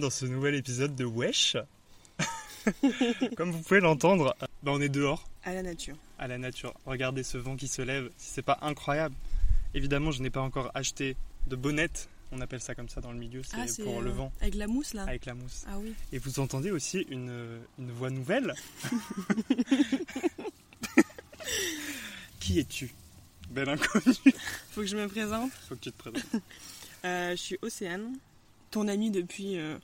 Bienvenue dans ce nouvel épisode de Wesh. Comme vous pouvez l'entendre, bah, on est dehors, À la nature. à la nature. Regardez ce vent qui se lève, si c'est pas incroyable. Évidemment, je n'ai pas encore acheté de bonnette, on appelle ça comme ça dans le milieu, c'est pour le euh, vent, Avec la mousse là avec la mousse. Ah oui. Et vous entendez aussi une, une voix nouvelle. qui es-tu? Belle inconnue. Faut que je me présente. Faut que tu te présentes. Euh, je suis Océane, ton amie depuis euh,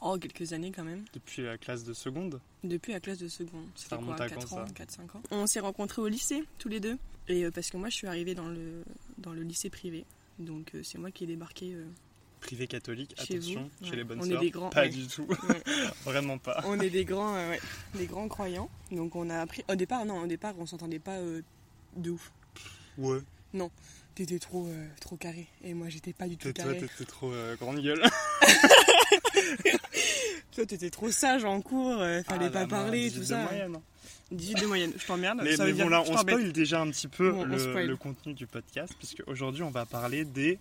oh, quelques années quand même. Depuis la classe de seconde. Depuis la classe de seconde. C'était remonte quoi à quand, 4 ça ans, 4-5 ans? On s'est rencontrés au lycée tous les deux. Et euh, parce que moi je suis arrivée dans le, dans le lycée privé. Donc euh, c'est moi qui ai débarqué. Privé catholique, Chez attention, vous, chez ouais. les bonnes On est des grands, Pas ouais. du tout. ouais. Vraiment pas. on est des grands, ouais, des grands croyants. Donc on a appris. Au départ, non, au départ on s'entendait pas de ouf. Ouais. T'étais trop, euh, trop carré. Et moi j'étais pas du tout Toi, carré. t'étais trop euh, grande gueule. Toi t'étais trop sage en cours, euh, fallait Ah, pas parler, tout 18 ça. de moyenne. 18 de moyenne, je t'emmerde. Mais, ça mais veut dire bon, là, on spoil déjà un petit peu Bon, le contenu du podcast, puisque aujourd'hui, on va parler des,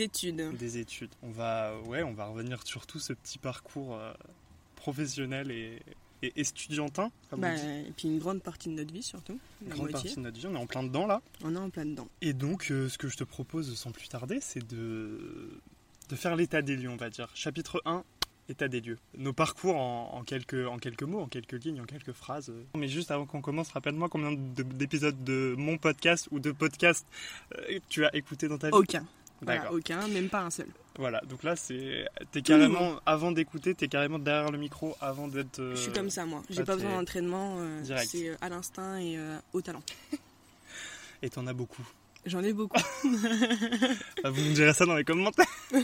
études. des études. On va, ouais, on va revenir sur tout ce petit parcours euh, professionnel et, et estudiantin, comme Bah, et puis une grande partie de notre vie surtout, Une grande moitié. partie de notre vie, on est en plein dedans là. On est en plein dedans. Et donc, euh, ce que je te propose sans plus tarder, c'est de, de faire l'état des lieux, on va dire. Chapitre 1, état des lieux. Nos parcours en, en quelques, en quelques mots, en quelques lignes, en quelques phrases. Mais juste avant qu'on commence, rappelle-moi combien de- d'épisodes de mon podcast ou de podcast euh, tu as écouté dans ta vie? Aucun. Voilà, aucun, même pas un seul. Voilà, donc là, c'est. T'es carrément, avant d'écouter, t'es carrément derrière le micro avant d'être. euh, Je suis comme ça moi. J'ai là, pas besoin d'entraînement. euh, direct. c'est euh, à l'instinct et euh, au talent. Et t'en as beaucoup. J'en ai beaucoup. Bah, vous me direz ça dans les commentaires.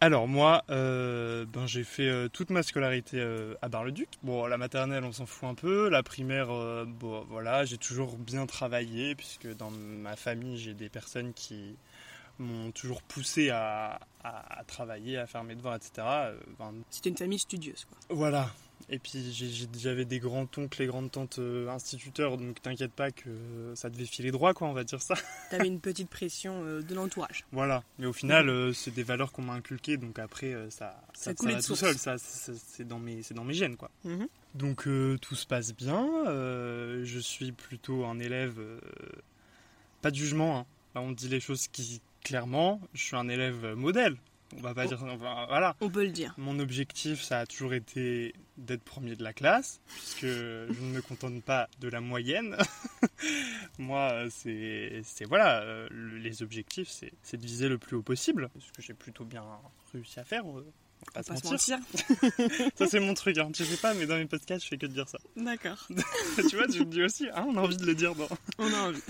Alors moi, euh, ben, j'ai fait euh, toute ma scolarité euh, à Bar-le-Duc. Bon, la maternelle, on s'en fout un peu. La primaire, bon, voilà, j'ai toujours bien travaillé puisque dans ma famille, j'ai des personnes qui m'ont toujours poussé à, à- à travailler, à faire mes devoirs, etc. Ben, C'était une famille studieuse quoi. voilà. Et puis j'avais des grands-oncles et grandes-tantes euh, instituteurs, donc t'inquiète pas que ça devait filer droit, quoi, on va dire ça. T'avais une petite pression euh, de l'entourage. Voilà, mais au final, euh, c'est des valeurs qu'on m'a inculquées, donc après, ça, ça, Ça coulait va tout seul, ça, ça- c'est dans mes, dans mes gènes, quoi. Mhm. Donc euh, tout se passe bien. euh, je suis plutôt un élève, euh, pas de jugement. hein. Là, on dit les choses qui clairement. Je suis un élève modèle. On va pas Oh. dire, enfin, voilà. On peut le dire. Mon objectif, ça a toujours été d'être premier de la classe, puisque je ne me contente pas de la moyenne. Moi, c'est, voilà, le- les objectifs, c'est, de viser le plus haut possible, ce que j'ai plutôt bien réussi à faire. euh, pas pas se mentir. mentir. Ça, c'est mon truc. Hein. Tu sais pas, mais dans mes podcasts, je fais que de dire ça. D'accord. tu vois, tu me dis aussi, hein, on a envie de le dire. Dans... On a envie.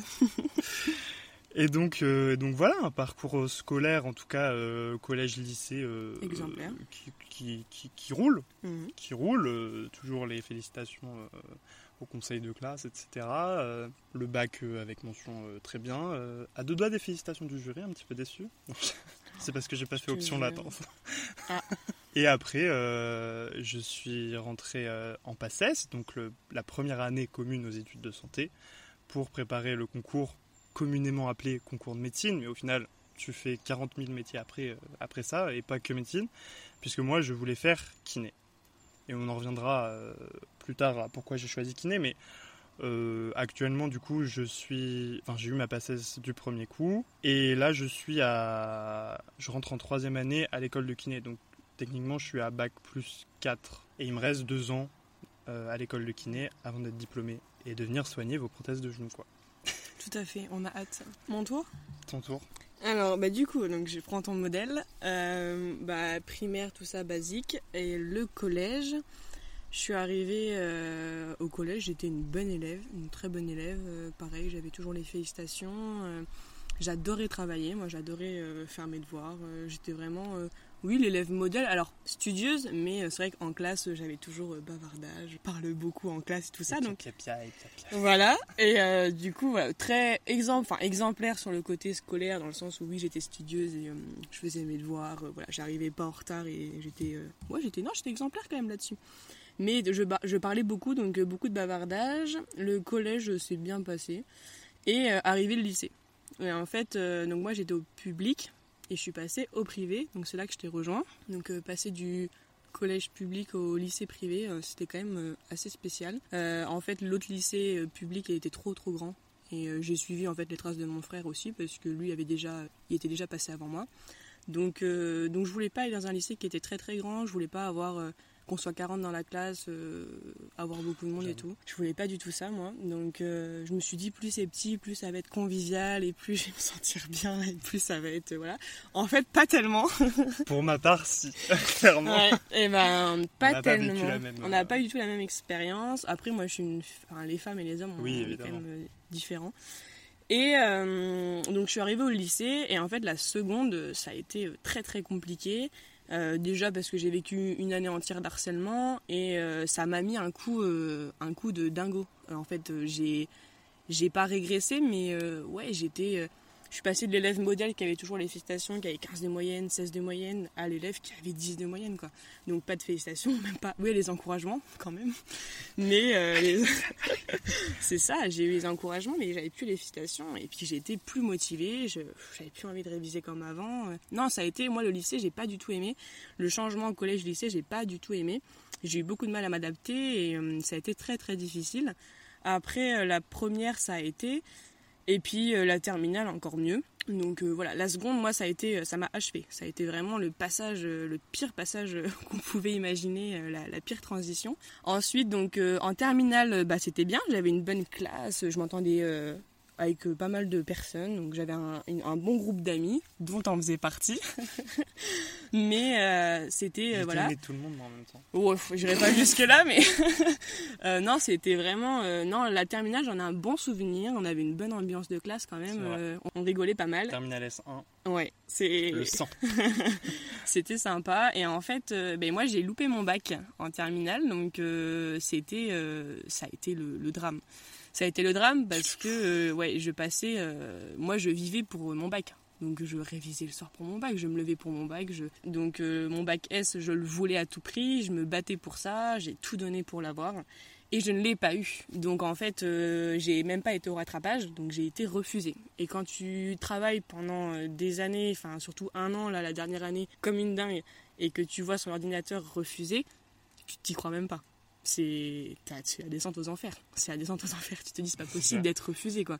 Et donc, euh, donc voilà, un parcours euh, scolaire, en tout cas euh, collège-lycée, euh, Exemplaire. qui, qui, qui, qui roule, Mhm. qui roule. toujours les félicitations au conseil de classe, etc. le bac avec mention très bien. à deux doigts des félicitations du jury, un petit peu déçu. C'est parce que j'ai pas fait option latence. Ah. Et après, je suis rentré en PACES, donc le- la première année commune aux études de santé, pour préparer le concours communément appelé concours de médecine, mais au final, tu fais 40 000 métiers après, euh, après ça, et pas que médecine, puisque moi, je voulais faire kiné. Et on en reviendra euh, plus tard à pourquoi j'ai choisi kiné, mais euh, actuellement, du coup, je suis. Enfin, j'ai eu ma PACES du premier coup, et là, je suis à. Je rentre en troisième année à l'école de kiné, donc techniquement, je suis à bac plus 4, et il me reste deux ans à l'école de kiné avant d'être diplômé et de venir soigner vos prothèses de genoux, quoi. Tout à fait, on a hâte. Mon tour Ton tour Alors, bah, du coup, donc, je prends ton modèle. Euh, bah, primaire, tout ça, basique. Et le collège. Je suis arrivée euh, au collège, j'étais une bonne élève, une très bonne élève. Euh, pareil, j'avais toujours les félicitations. j'adorais travailler, moi j'adorais faire mes devoirs. j'étais vraiment oui, l'élève modèle, alors studieuse, mais euh, c'est vrai qu'en classe, j'avais toujours euh, bavardage, je parle beaucoup en classe et tout ça. donc Voilà, et euh, du coup, très exemple, enfin, exemplaire sur le côté scolaire, dans le sens où oui, j'étais studieuse et je faisais mes devoirs, voilà, j'arrivais pas en retard et j'étais. ouais, j'étais. Non, j'étais exemplaire quand même là-dessus. Mais je, je, parlais beaucoup, donc beaucoup de bavardage. Le collège s'est bien passé. Et arrivé le lycée. Et en fait, donc moi j'étais au public, et je suis passée au privé, donc c'est là que je t'ai rejoint. Donc euh, passer du collège public au lycée privé, euh, c'était quand même euh, assez spécial. en fait, l'autre lycée public était trop trop grand et j'ai suivi en fait les traces de mon frère aussi parce que lui avait déjà, il était déjà passé avant moi. Donc donc je voulais pas aller dans un lycée qui était très très grand, je voulais pas avoir qu'on soit 40 dans la classe, euh, avoir beaucoup de monde et tout. Je voulais pas du tout ça, moi. Donc, euh, je me suis dit, plus c'est petit, plus ça va être convivial et plus je vais me sentir bien et plus ça va être. voilà. En fait, pas tellement. Pour ma part, si, clairement. Ouais, et eh ben, pas tellement. on n'a pas du tout la même expérience. Après, moi, je suis une. Enfin, les femmes et les hommes, oui, quand même euh, différents. Et donc je suis arrivée au lycée et en fait la seconde ça a été très très compliqué. Euh, déjà parce que j'ai vécu une année entière d'harcèlement et euh, ça m'a mis un coup, euh, un coup de dingo. en fait, j'ai, j'ai pas régressé, mais ouais, j'étais je suis passée de l'élève modèle qui avait toujours les félicitations, qui avait 15 de moyenne, 16 de moyenne, à l'élève qui avait 10 de moyenne, quoi. Donc pas de félicitations, même pas. Oui, les encouragements, quand même. Mais euh, c'est ça, j'ai eu les encouragements, mais j'avais plus les félicitations. Et puis j'étais plus motivée, j'avais plus envie de réviser comme avant. Non, ça a été, moi, le lycée, j'ai pas du tout aimé. Le changement au collège-lycée, j'ai pas du tout aimé. J'ai eu beaucoup de mal à m'adapter et euh, ça a été très, très difficile. Après, euh, la première, ça a été. Et puis euh, la terminale encore mieux. Donc euh, voilà, la seconde, moi, ça a été, euh, ça m'a achevé. Ça a été vraiment le passage, le pire passage qu'on pouvait imaginer, la, pire transition. Ensuite, donc en terminale, bah, c'était bien. J'avais une bonne classe, je m'entendais avec pas mal de personnes. Donc j'avais un, bon groupe d'amis dont on faisait partie. mais euh, c'était euh, voilà. tout le monde en même temps. Oh, j'irai pas jusque là, mais euh, non, c'était vraiment non la terminale. J'en ai un bon souvenir. On avait une bonne ambiance de classe quand même. on rigolait pas mal. Terminale S1. Ouais, c'est le sang. c'était sympa et en fait, ben moi j'ai loupé mon bac en terminale, donc c'était ça a été le drame ça a été le drame parce que euh, ouais, je passais, euh, moi je vivais pour mon bac. Donc je révisais le soir pour mon bac, je me levais pour mon bac. Je... Donc euh, mon bac S, je le voulais à tout prix, je me battais pour ça, j'ai tout donné pour l'avoir. Et je ne l'ai pas eu. Donc en fait, j'ai même pas été au rattrapage, donc j'ai été refusée. Et quand tu travailles pendant des années, enfin surtout un an, là, la dernière année, comme une dingue, et que tu vois son ordinateur refusé, tu t'y crois même pas c'est la descente aux enfers. C'est la descente aux enfers. Tu te dis, c'est pas possible d'être refusé, quoi.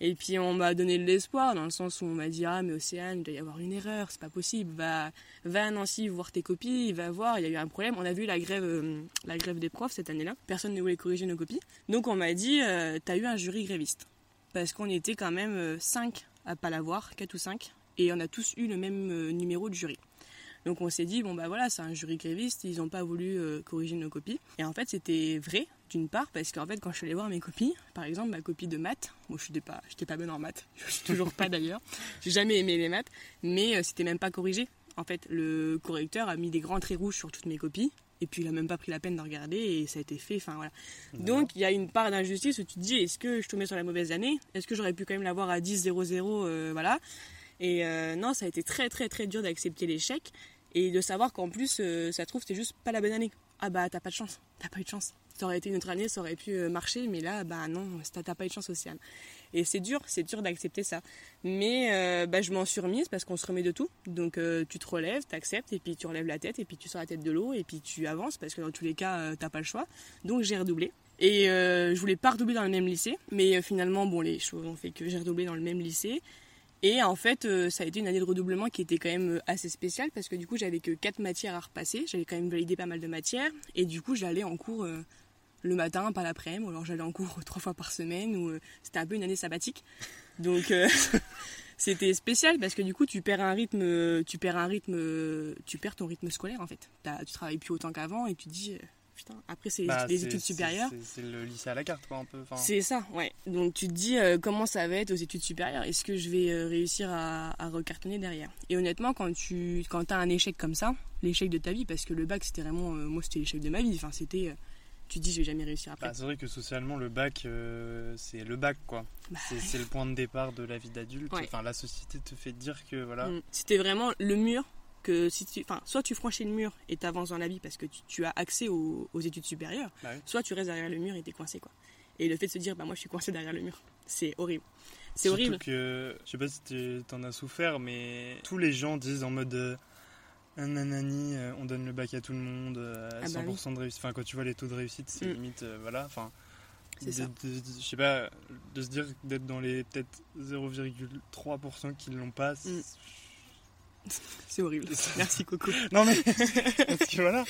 Et puis on m'a donné de l'espoir dans le sens où on m'a dit ah mais Océane il doit y avoir une erreur c'est pas possible. Va va à Nancy voir tes copies va voir il y a eu un problème. On a vu la grève euh, la grève des profs cette année-là. Personne ne voulait corriger nos copies. Donc on m'a dit euh, t'as eu un jury gréviste. Parce qu'on était quand même 5 euh, à pas l'avoir 4 ou 5 et on a tous eu le même numéro de jury donc on s'est dit, bon bah voilà, c'est un jury gréviste, ils n'ont pas voulu euh, corriger nos copies. Et en fait, c'était vrai, d'une part, parce qu'en fait, quand je suis allée voir mes copies, par exemple, ma copie de maths, moi je n'étais pas, pas bonne en maths, je suis toujours pas d'ailleurs, j'ai jamais aimé les maths, mais euh, c'était même pas corrigé. En fait, le correcteur a mis des grands traits rouges sur toutes mes copies, et puis il a même pas pris la peine de regarder et ça a été fait enfin voilà donc il y a une part d'injustice où tu te dis est-ce que je tombais sur la mauvaise année? Est-ce que j'aurais pu quand même l'avoir à 10 0 0 voilà? Et euh, non ça a été très très très dur d'accepter l'échec et de savoir qu'en plus, euh, ça trouve, c'était juste pas la bonne année. Ah bah, t'as pas de chance, t'as pas eu de chance. Ça aurait été une autre année, ça aurait pu euh, marcher, mais là, bah non, t'as pas eu de chance sociale. Et c'est dur, c'est dur d'accepter ça. Mais bah, je m'en suis remise parce qu'on se remet de tout. Donc tu te relèves, t'acceptes, et puis tu relèves la tête, et puis tu sors la tête de l'eau, et puis tu avances parce que dans tous les cas, t'as pas le choix. Donc j'ai redoublé. Et je voulais pas redoubler dans le même lycée, mais finalement, bon, les choses ont fait que j'ai redoublé dans le même lycée. Et en fait, euh, ça a été une année de redoublement qui était quand même euh, assez spéciale parce que du coup, j'avais que quatre matières à repasser. J'avais quand même validé pas mal de matières. Et du coup, j'allais en cours euh, le matin, pas l'après-midi. Ou alors j'allais en cours trois fois par semaine. Ou c'était un peu une année sabbatique. Donc, c'était spécial parce que du coup, tu perds un rythme, tu perds un rythme, tu perds ton rythme scolaire en fait. Tu travailles plus autant qu'avant et tu dis, putain, après c'est Bah, les études supérieures. C'est le lycée à la carte, quoi, un peu. C'est ça, ouais. Donc tu te dis euh, comment ça va être aux études supérieures? Est-ce que je vais euh, réussir à, à recartonner derrière? Et honnêtement, quand tu quand as un échec comme ça, l'échec de ta vie, parce que le bac c'était vraiment, euh, moi c'était l'échec de ma vie. Enfin c'était, tu te dis je vais jamais réussir après. bah, c'est vrai que socialement, le bac, c'est le bac, quoi. Bah, C'est le point de départ de la vie d'adulte. Ouais. Enfin, la société te fait dire que, voilà. Mm. C'était vraiment le mur que si tu, enfin, soit tu franchis le mur et t'avances dans la vie parce que tu, tu as accès aux, aux études supérieures, Bah oui. soit tu restes derrière le mur et t'es coincé quoi. Et le fait de se dire bah moi je suis coincé derrière le mur, c'est horrible. C'est horrible. que, je sais pas si tu t'en as souffert, mais tous les gens disent en mode euh, nanani, euh, on donne le bac à tout le monde, euh, Ah bah 100% de réussite. Enfin, quand tu vois les taux de réussite, c'est Mm. limite, euh, voilà. Enfin, C'est de- ça. de- de- je sais pas, de se dire d'être dans les peut-être 0,3% qui l'ont pas. Mm. C'est horrible. Merci Coco. Non mais, parce que voilà.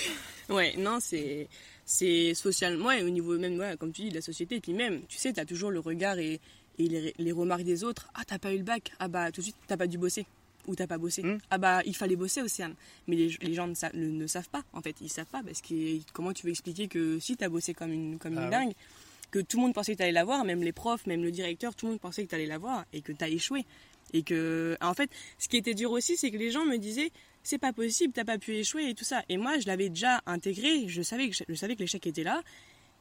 Ouais, non, c'est c'est socialement et au niveau même, ouais, comme tu dis, de la société. Et puis même, tu sais, t'as toujours le regard et, et les, les remarques des autres. Ah, t'as pas eu le bac. Ah bah tout de suite, t'as pas dû bosser. Ou t'as pas bossé. Mm. Ah bah il fallait bosser, Océane. Mais les, les gens ne, sa- ne- ne savent pas, en fait. Ils savent pas parce que comment tu veux expliquer que si t'as bossé comme une, comme une Ah dingue, que tout le monde pensait que t'allais l'avoir, même les profs, même le directeur, tout le monde pensait que t'allais l'avoir et que t'as échoué. Et que, en fait, ce qui était dur aussi, c'est que les gens me disaient, c'est pas possible, t'as pas pu échouer et tout ça. Et moi, je l'avais déjà intégré, je savais que, je savais que l'échec était là.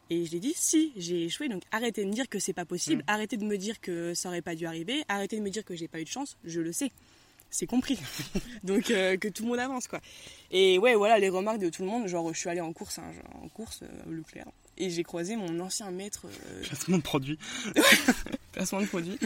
Et je l'ai dit, si, j'ai échoué, donc arrêtez de me dire que c'est pas possible, Mm. arrêtez de me dire que ça aurait pas dû arriver, arrêtez de me dire que j'ai pas eu de chance, je le sais. C'est compris. donc euh, que tout le monde avance, quoi. Et ouais, voilà, les remarques de tout le monde, genre, je suis allée en course, hein, genre, en course, euh, Leclerc, et j'ai croisé mon ancien maître euh, Placement de produit. placement de produit.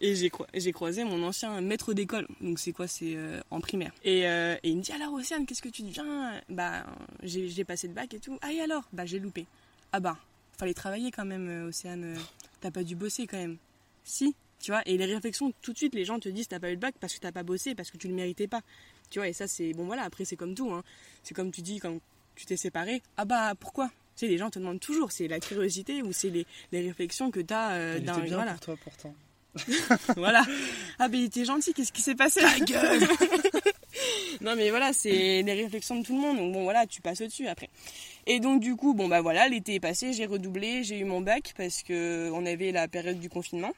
Et j'ai croi- j'ai croisé mon ancien maître d'école, donc c'est quoi, c'est euh, en primaire. Et, euh, et il me dit alors Océane, qu'est-ce que tu deviens? Bah j'ai j'ai passé le bac et tout. Ah et alors? Bah j'ai loupé. Ah bah fallait travailler quand même, euh, Océane. euh, T'as pas dû bosser quand même. Si, tu vois. Et les réflexions, tout de suite, les gens te disent t'as pas eu le bac parce que t'as pas bossé, parce que tu le méritais pas. Tu vois. Et ça c'est bon voilà. Après c'est comme tout. Hein. C'est comme tu dis quand tu t'es séparé. Ah bah pourquoi? Tu sais, les gens te demandent toujours, c'est la curiosité ou c'est les, les réflexions que tu as Il d'un bien voilà. pour toi pourtant. Voilà. Ah, mais il était gentil, qu'est-ce qui s'est passé Ta gueule Non, mais voilà, c'est les réflexions de tout le monde. Donc, bon, voilà, tu passes au-dessus après. Et donc, du coup, bon, bah voilà, l'été est passé, j'ai redoublé, j'ai eu mon bac parce que on avait la période du confinement.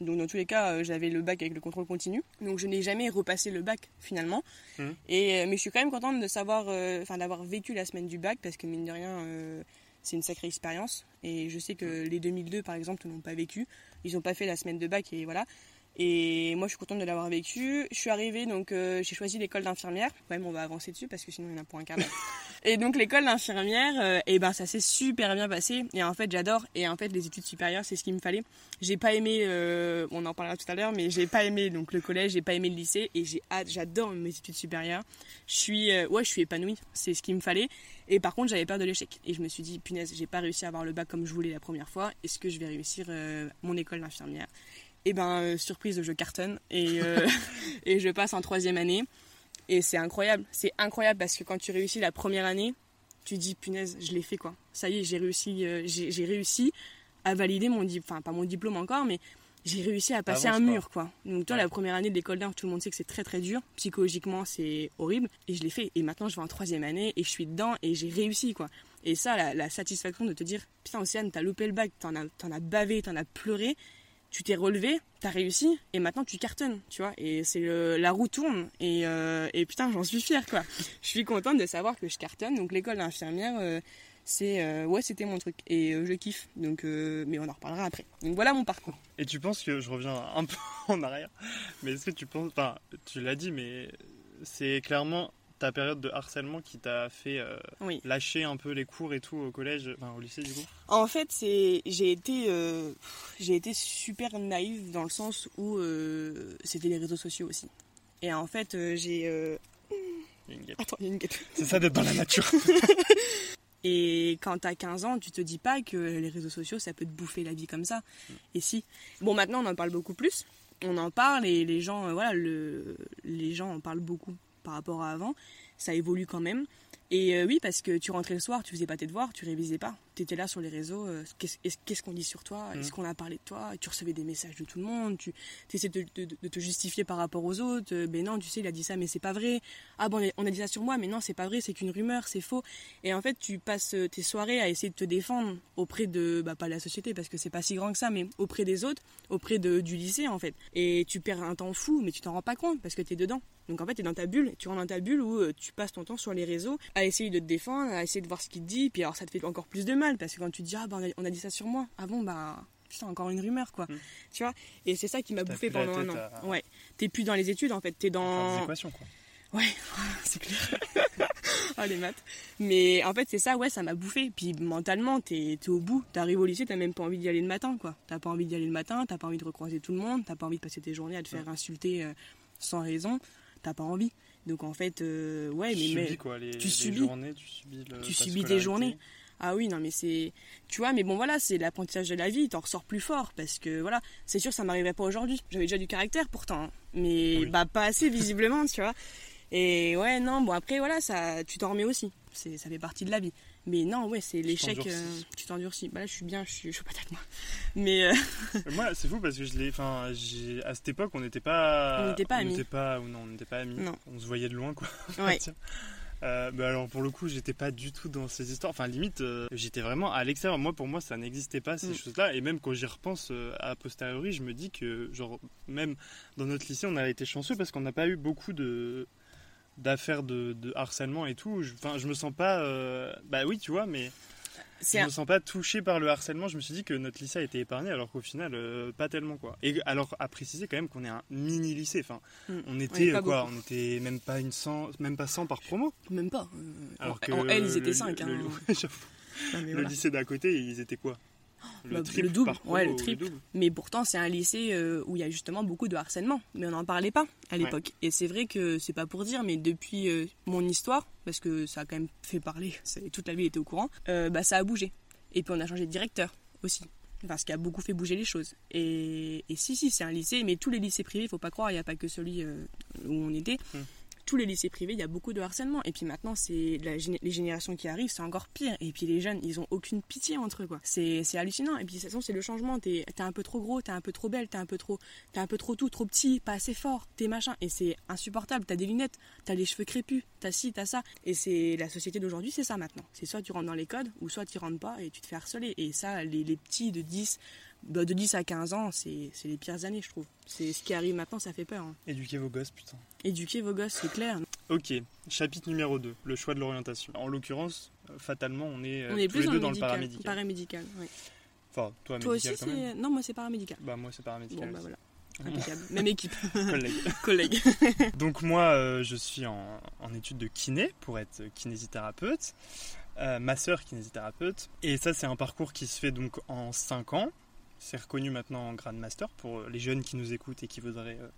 Donc, dans tous les cas, euh, j'avais le bac avec le contrôle continu. Donc, je n'ai jamais repassé le bac finalement. Mhm. Et, euh, mais je suis quand même contente de savoir, euh, enfin, d'avoir vécu la semaine du bac parce que, mine de rien, euh, c'est une sacrée expérience. Et je sais que les 2002, par exemple, ne l'ont pas vécu. Ils n'ont pas fait la semaine de bac et voilà. Et moi, je suis contente de l'avoir vécu. Je suis arrivée, donc euh, j'ai choisi l'école d'infirmière. Ouais, mais on va avancer dessus parce que sinon il y en a pour un quart d'heure. et donc l'école d'infirmière, euh, et ben ça s'est super bien passé. Et en fait, j'adore. Et en fait, les études supérieures, c'est ce qu'il me fallait. J'ai pas aimé, euh, on en parlera tout à l'heure, mais j'ai pas aimé donc le collège, j'ai pas aimé le lycée, et j'ai hâte, j'adore mes études supérieures. Je suis, euh, ouais, je suis épanouie. C'est ce qu'il me fallait. Et par contre, j'avais peur de l'échec. Et je me suis dit, punaise, j'ai pas réussi à avoir le bac comme je voulais la première fois. Est-ce que je vais réussir euh, mon école d'infirmière? Et ben, euh, surprise, je cartonne et, et je passe en troisième année. Et c'est incroyable. C'est incroyable parce que quand tu réussis la première année, tu dis, punaise, je l'ai fait quoi. Ça y est, j'ai réussi, euh, j'ai réussi à valider mon diplôme, enfin pas mon diplôme encore, mais j'ai réussi à passer un mur quoi. Donc toi, Ouais. la première année de l'école d'art, tout le monde sait que c'est très très dur. Psychologiquement, c'est horrible. Et je l'ai fait. Et maintenant, je vais en troisième année et je suis dedans et j'ai réussi quoi. Et ça, la, la satisfaction de te dire, putain, Océane, t'as loupé le bac, t'en as, t'en as bavé, t'en as pleuré, tu t'es relevé, t'as réussi, et maintenant tu cartonnes, tu vois. Et c'est la roue tourne, et, euh, et putain, j'en suis fière, quoi. Je suis contente de savoir que je cartonne. Donc l'école d'infirmière, euh, c'est euh, ouais, c'était mon truc, et je kiffe. Donc, mais on en reparlera après. Donc voilà mon parcours. Et tu penses que je reviens un peu en arrière, mais est-ce que tu penses, enfin, tu l'as dit, mais c'est clairement ta période de harcèlement qui t'a fait euh, Oui. lâcher un peu les cours et tout au collège, enfin au lycée du coup? En fait, c'est j'ai été euh, j'ai été super naïve dans le sens où euh, c'était les réseaux sociaux aussi. Et en fait, j'ai attends, il y a une guêpe. C'est ça d'être dans la nature. Et quand t'as 15 ans, tu te dis pas que les réseaux sociaux, ça peut te bouffer la vie comme ça. Et si. Bon, maintenant, on en parle beaucoup plus. On en parle et les gens, euh, voilà, le, les gens en parlent beaucoup par rapport à avant. Ça évolue quand même. Et euh, oui, parce que tu rentrais le soir, tu faisais pas tes devoirs, tu révisais pas. Tu étais là sur les réseaux, euh, qu'est-ce qu'on dit sur toi? Mhm. Est-ce qu'on a parlé de toi? Tu recevais des messages de tout le monde, tu essaies de, de- de te justifier par rapport aux autres. euh, Mais non, tu sais, il a dit ça, mais c'est pas vrai. Ah bon, on a- dit ça sur moi, mais non, c'est pas vrai, c'est qu'une rumeur, c'est faux. Et en fait, tu passes euh, tes soirées à essayer de te défendre auprès de, bah pas la société, parce que c'est pas si grand que ça, mais auprès des autres, auprès de, du lycée en fait. Et tu perds un temps fou, mais tu t'en rends pas compte parce que t'es dedans. Donc en fait, t'es dans ta bulle, tu rentres dans ta bulle où euh, tu passes ton temps sur les réseaux à essayer de te défendre, à essayer de voir ce qu'il te dit, puis alors ça te fait encore plus de mal parce que quand tu te dis ah bah on a, dit ça sur moi, ah bon bah putain encore une rumeur quoi, Mm. tu vois? Et c'est ça qui m'a bouffé pendant un an. à- Ouais, t'es plus dans les études en fait, t'es Faire des dans équations, quoi. Ouais, c'est clair. ah, les maths. Mais en fait, c'est ça, ouais, ça m'a bouffé. Puis mentalement, t'es es au bout. T'arrives au lycée, t'as même pas envie d'y aller le matin, quoi. T'as pas envie d'y aller le matin, t'as pas envie de recroiser tout le monde, t'as pas envie de passer tes journées à te faire insulter euh, sans raison. T'as pas envie. Donc en fait, euh, ouais, Tu mais, mais subis, quoi, les, tu les subis. journées, tu subis, le- Tu subis tes journées. Ah oui, non, mais c'est. Tu vois, mais bon, voilà, c'est l'apprentissage de la vie, t'en ressors plus fort. Parce que, voilà, c'est sûr, ça m'arriverait pas aujourd'hui. J'avais déjà du caractère pourtant. hein. Mais, Oui. bah, pas assez, visiblement, tu vois. Et ouais, non, bon, après, voilà, ça, tu t'en remets aussi. C'est, ça fait partie de la vie. Mais non, ouais, c'est l'échec. euh, tu t'endurcis. Bah là, je suis bien, je suis chaud patate, moi. Mais, euh, Mais Moi, c'est fou parce que je l'ai. Enfin, à cette époque, on n'était pas. On n'était pas on amis. pas- non, on n'était pas amis. Non. On se voyait de loin, quoi. ouais. Euh, bah alors pour le coup j'étais pas du tout dans ces histoires. Enfin limite euh, j'étais vraiment à l'extérieur. Moi pour moi ça n'existait pas ces Mm. choses là et même quand j'y repense euh, à posteriori je me dis que genre même dans notre lycée on a été chanceux parce qu'on n'a pas eu beaucoup de d'affaires de, de harcèlement et tout. Je- enfin je, me sens pas euh, bah oui tu vois mais je un- me sens pas touché par le harcèlement. Je me suis dit que notre lycée a été épargné, alors qu'au final, euh, pas tellement quoi. Et alors à préciser quand même qu'on est un mini lycée. Enfin, Mm. on était quoi beaucoup. On était même pas une 100, même pas 100 par promo. Même pas. euh, Alors en, que en L, ils le- étaient 5. le- hein. le- Non, le voilà. lycée d'à côté, ils étaient quoi? Le Bah, le triple double. Ouais, le triple. double. Mais pourtant, c'est un lycée euh, où il y a justement beaucoup de harcèlement. Mais on n'en parlait pas à l'époque. Et c'est vrai que c'est pas pour dire, mais depuis euh, mon histoire, parce que ça a quand même fait parler, toute la ville était au courant, euh, bah, ça a bougé. Et puis on a changé de directeur aussi. Enfin, ce qui a beaucoup fait bouger les choses. Et, et si, si, c'est un lycée, mais tous les lycées privés, faut pas croire, il n'y a pas que celui euh, où on était. Hmm. Tous les lycées privés, il y a beaucoup de harcèlement. Et puis maintenant, c'est les générations qui arrivent, c'est encore pire. Et puis les jeunes, ils ont aucune pitié entre eux, quoi. C'est hallucinant. Et puis de toute façon, c'est le changement. T'es t'es un peu trop gros, t'es un peu trop belle, t'es un peu trop, t'es un peu trop tout, trop petit, pas assez fort, t'es machin. Et c'est insupportable. T'as des lunettes, t'as les cheveux crépus, t'as ci, t'as ça. Et c'est la société d'aujourd'hui, c'est ça maintenant. C'est soit tu rentres dans les codes, ou soit tu rentres pas et tu te fais harceler. Et ça, les, les petits de 10, bah, de 10 à 15 ans, c'est les pires années, je trouve. C'est ce qui arrive maintenant, ça fait peur. hein. Éduquez vos gosses, putain. Éduquer vos gosses, c'est clair. Ok, chapitre numéro 2, le choix de l'orientation. En l'occurrence, euh, fatalement, on est, euh, On est tous plus les deux dans le médical. paramédical. Paramédical, ouais. Enfin, toi, Toi aussi, c'est. Non, moi, c'est paramédical. Bah moi c'est paramédical. Bon, bah aussi. voilà. Impeccable. Même équipe. Collègue. Collègue. Donc moi, euh, je suis en, en études de kiné pour être kinésithérapeute, euh, ma sœur kinésithérapeute. Et ça, c'est un parcours qui se fait donc en 5 ans. C'est reconnu maintenant en grade master pour les jeunes qui nous écoutent et qui voudraient euh,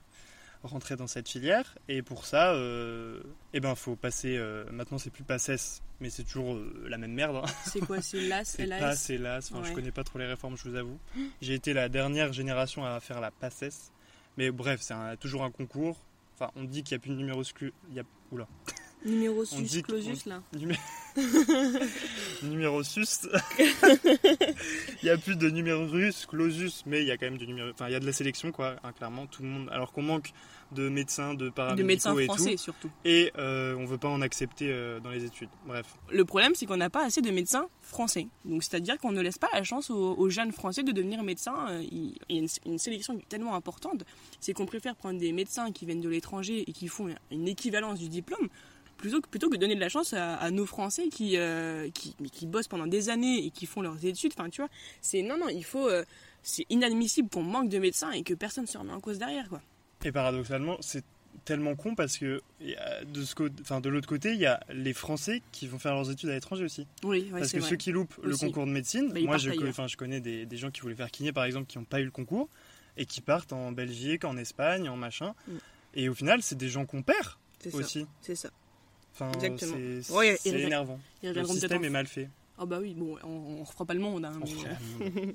rentrer dans cette filière. Et pour ça, euh, eh ben, faut passer. euh, maintenant, c'est plus PACES, mais c'est toujours euh, la même merde. hein. C'est quoi C'est l'AS, C'est LAS et LAS. Enfin, Je connais pas trop les réformes, je vous avoue. J'ai été la dernière génération à faire la PACES. Mais bref, c'est toujours un concours. Enfin, on dit qu'il n'y a plus de numéro scru- il y a Oula. Numéro sus clausus, là. Numé- numéro sus. il n'y a plus de numéro russe, clausus, mais il y a quand même du numéro. Enfin, il y a de la sélection, quoi, hein, clairement. Tout le monde. Alors qu'on manque de médecins, de De paramédicaux médecins et français, tout. surtout. Et euh, on veut pas en accepter euh, dans les études. Bref. Le problème, c'est qu'on n'a pas assez de médecins français. Donc, c'est-à-dire qu'on ne laisse pas la chance aux, aux jeunes français de devenir médecins. Euh, Il il y a une, une sélection tellement importante, c'est qu'on préfère prendre des médecins qui viennent de l'étranger et qui font une équivalence du diplôme, plutôt que, plutôt que donner de la chance à, à nos Français qui, euh, qui, mais qui bossent pendant des années et qui font leurs études. Enfin, tu vois, c'est non, non, il faut. euh, c'est inadmissible qu'on manque de médecins et que personne se remet en cause derrière, quoi. Et paradoxalement, c'est tellement con parce que de, ce côté- enfin, de l'autre côté, il y a les Français qui vont faire leurs études à l'étranger aussi. Oui, ouais, parce que vrai. ceux qui loupent le concours de médecine, Bah, moi je, ailleurs. enfin, je connais des, des gens qui voulaient faire kiné par exemple qui n'ont pas eu le concours et qui partent en Belgique, en Espagne, en machin. Mm. Et au final, c'est des gens qu'on perd aussi. C'est ça. Enfin, Exactement. c'est Ouais, énervant. Le système est mal fait. Ah bah oui, bon, on, on refera pas le monde. Hein, mais,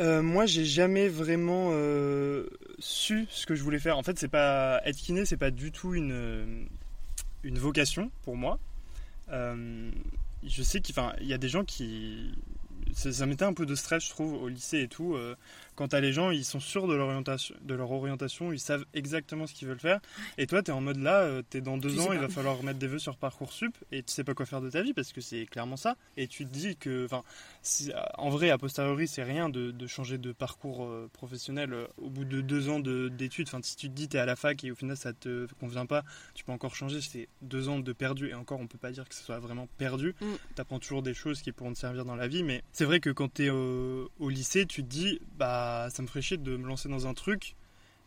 euh, moi, j'ai jamais vraiment euh, su ce que je voulais faire. En fait, c'est pas être kiné, c'est pas du tout une euh, une vocation pour moi. Euh, je sais qu'il y a des gens qui ça, ça mettait un peu de stress, je trouve, au lycée et tout. Quand t'as les gens, ils sont sûrs de leur orientation, de leur orientation ils savent exactement ce qu'ils veulent faire. Et toi, t'es en mode là, euh, t'es dans deux Tu ans, il va falloir remettre des vœux sur Parcoursup et tu sais pas quoi faire de ta vie parce que c'est clairement ça. Et tu te dis que, enfin, si- en vrai, a posteriori, c'est rien de, de changer de parcours euh, professionnel euh, au bout de deux ans de- d'études. Enfin, si tu te dis t'es à la fac et au final ça te convient pas, tu peux encore changer. C'est deux ans de perdu et encore, on peut pas dire que ce soit vraiment perdu. Mm. T'apprends toujours des choses qui pourront te servir dans la vie, mais c'est vrai que quand t'es au, au lycée, tu te dis bah ça me ferait chier de me lancer dans un truc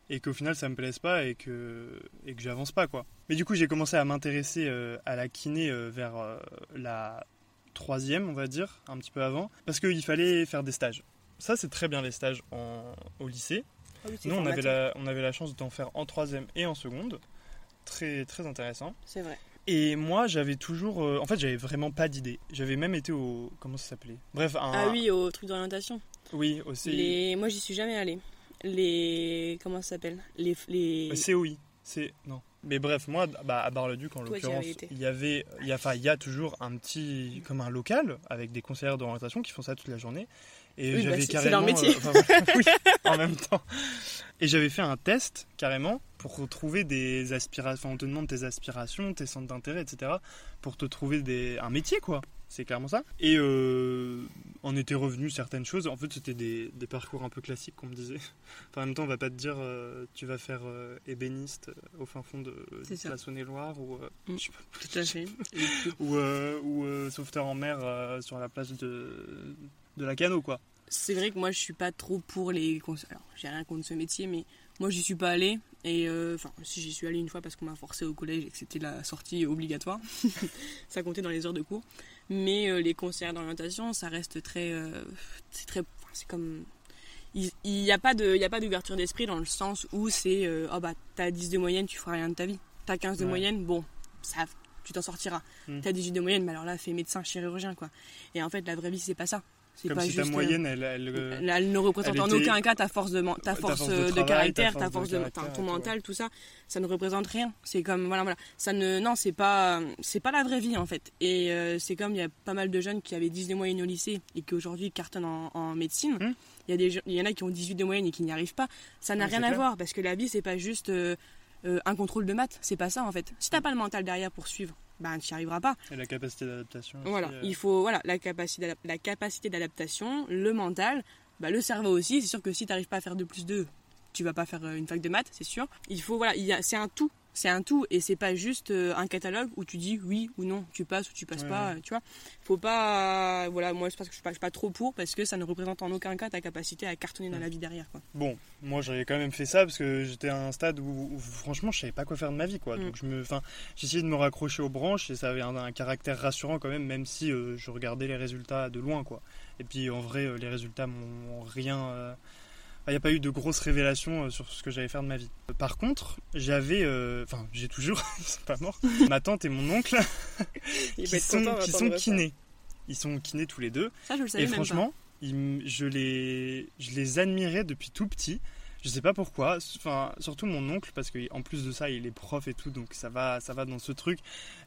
et qu'au final ça me plaise pas et que et que j'avance pas quoi. Mais du coup j'ai commencé à m'intéresser euh, à la kiné euh, vers euh, la troisième on va dire un petit peu avant parce qu'il fallait faire des stages. Ça c'est très bien les stages en, au lycée. Ah Nous on avait la on avait la chance d'en faire en troisième et en seconde. Très très intéressant. C'est vrai. Et moi j'avais toujours euh, en fait j'avais vraiment pas d'idée. J'avais même été au comment ça s'appelait? Bref un Ah oui, au truc d'orientation. Oui aussi Les... Moi, j'y suis jamais allée. Les. Comment ça s'appelle? Les. les... Euh, COI. C'est non. Mais bref, moi, bah, à Bar-le-Duc, en l'occurrence, il y avait, il y a, enfin, il y a toujours un petit, comme un local avec des conseillères d'orientation qui font ça toute la journée. Et Oui, bah, j'avais carrément, leur métier. euh, enfin, voilà, oui, en même temps. Et j'avais fait un test carrément pour retrouver des aspirations. Enfin, on te demande tes aspirations, tes centres d'intérêt, etc. Pour te trouver des, un métier, quoi. C'est clairement ça. Et euh, on était revenu certaines choses. En fait, c'était des, des parcours un peu classiques qu'on me disait. Enfin, en même temps, on va pas te dire euh, tu vas faire euh, ébéniste euh, au fin fond de, la Saône-et-Loire ou, euh, je sais pas, Tout à fait. ou, euh, ou euh, sauveteur en mer euh, sur la place de, de la Cano, quoi. C'est vrai que moi, je suis pas trop pour les. Alors, j'ai rien contre ce métier, mais moi, j'y suis pas allée. Et euh, enfin, si j'y suis allée une fois parce qu'on m'a forcé au collège et que c'était la sortie obligatoire, ça comptait dans les heures de cours. Mais euh, les conseillers d'orientation, ça reste très, euh, c'est très, enfin, c'est comme, il n'y a pas de, il y a pas d'ouverture d'esprit dans le sens où c'est, euh, oh bah t'as 10 de moyenne, tu feras rien de ta vie. T'as 15 de Ouais. moyenne, bon, ça, tu t'en sortiras. Mm. T'as 18 de moyenne, mais alors là, fais médecin, chirurgien, quoi. Et en fait, la vraie vie, c'est pas ça. C'est Comme pas si ta juste, euh, moyenne, elle, elle, euh, elle, ne représente elle en était- aucun cas ta force de, ta ta force, de euh, de, travail, caractère, ta ta force de de, caractère ton ouais. mental, tout ça, ça ne représente rien. C'est comme voilà voilà, ça ne non, c'est pas c'est pas la vraie vie en fait. Et euh, c'est comme il y a pas mal de jeunes qui avaient 10 de moyenne au lycée et qui aujourd'hui cartonnent en, en médecine. Hmm. Il y a des gens- il y en a qui ont 18 de moyenne et qui n'y arrivent pas. Ça n'a rien à clair. voir parce que la vie c'est pas juste euh, euh, un contrôle de maths, c'est pas ça en fait. Si t'as pas le mental derrière pour suivre, ben tu n'y arriveras pas. et la capacité d'adaptation. Voilà, euh, il faut voilà la capacité la capacité d'adaptation, le mental, bah, le cerveau aussi. C'est sûr que si tu n'arrives pas à faire 2 plus 2, tu vas pas faire euh, une fac de maths, c'est sûr. Il faut voilà, il y a c'est un tout, c'est un tout et c'est pas juste euh, un catalogue où tu dis oui ou non, tu passes ou tu passes Ouais, pas, ouais. tu vois. Faut pas euh, voilà, moi je pense que je suis pas, je suis pas trop pour parce que ça ne représente en aucun cas ta capacité à cartonner dans la vie derrière quoi. Bon, moi j'avais quand même fait ça parce que j'étais à un stade où, où, franchement je savais pas quoi faire de ma vie quoi. Mm. Donc je me, enfin, j'essayais de me raccrocher aux branches et ça avait un, un caractère rassurant quand même, même si euh, je regardais les résultats de loin quoi. Et puis en vrai, euh, les résultats m'ont rien. euh, Il n'y a pas eu de grosses révélations euh, sur ce que j'allais faire de ma vie. Par contre, j'avais, euh, enfin, j'ai toujours, ils sont pas morts, ma tante et mon oncle qui sont, qui sont kinés. Ils sont kinés tous les deux. Ça je le savais Et même franchement, ils m- je, les, je les admirais depuis tout petit. Je sais pas pourquoi. Enfin, surtout mon oncle, parce qu'en plus de ça, il est prof et tout, donc ça va, ça va dans ce truc.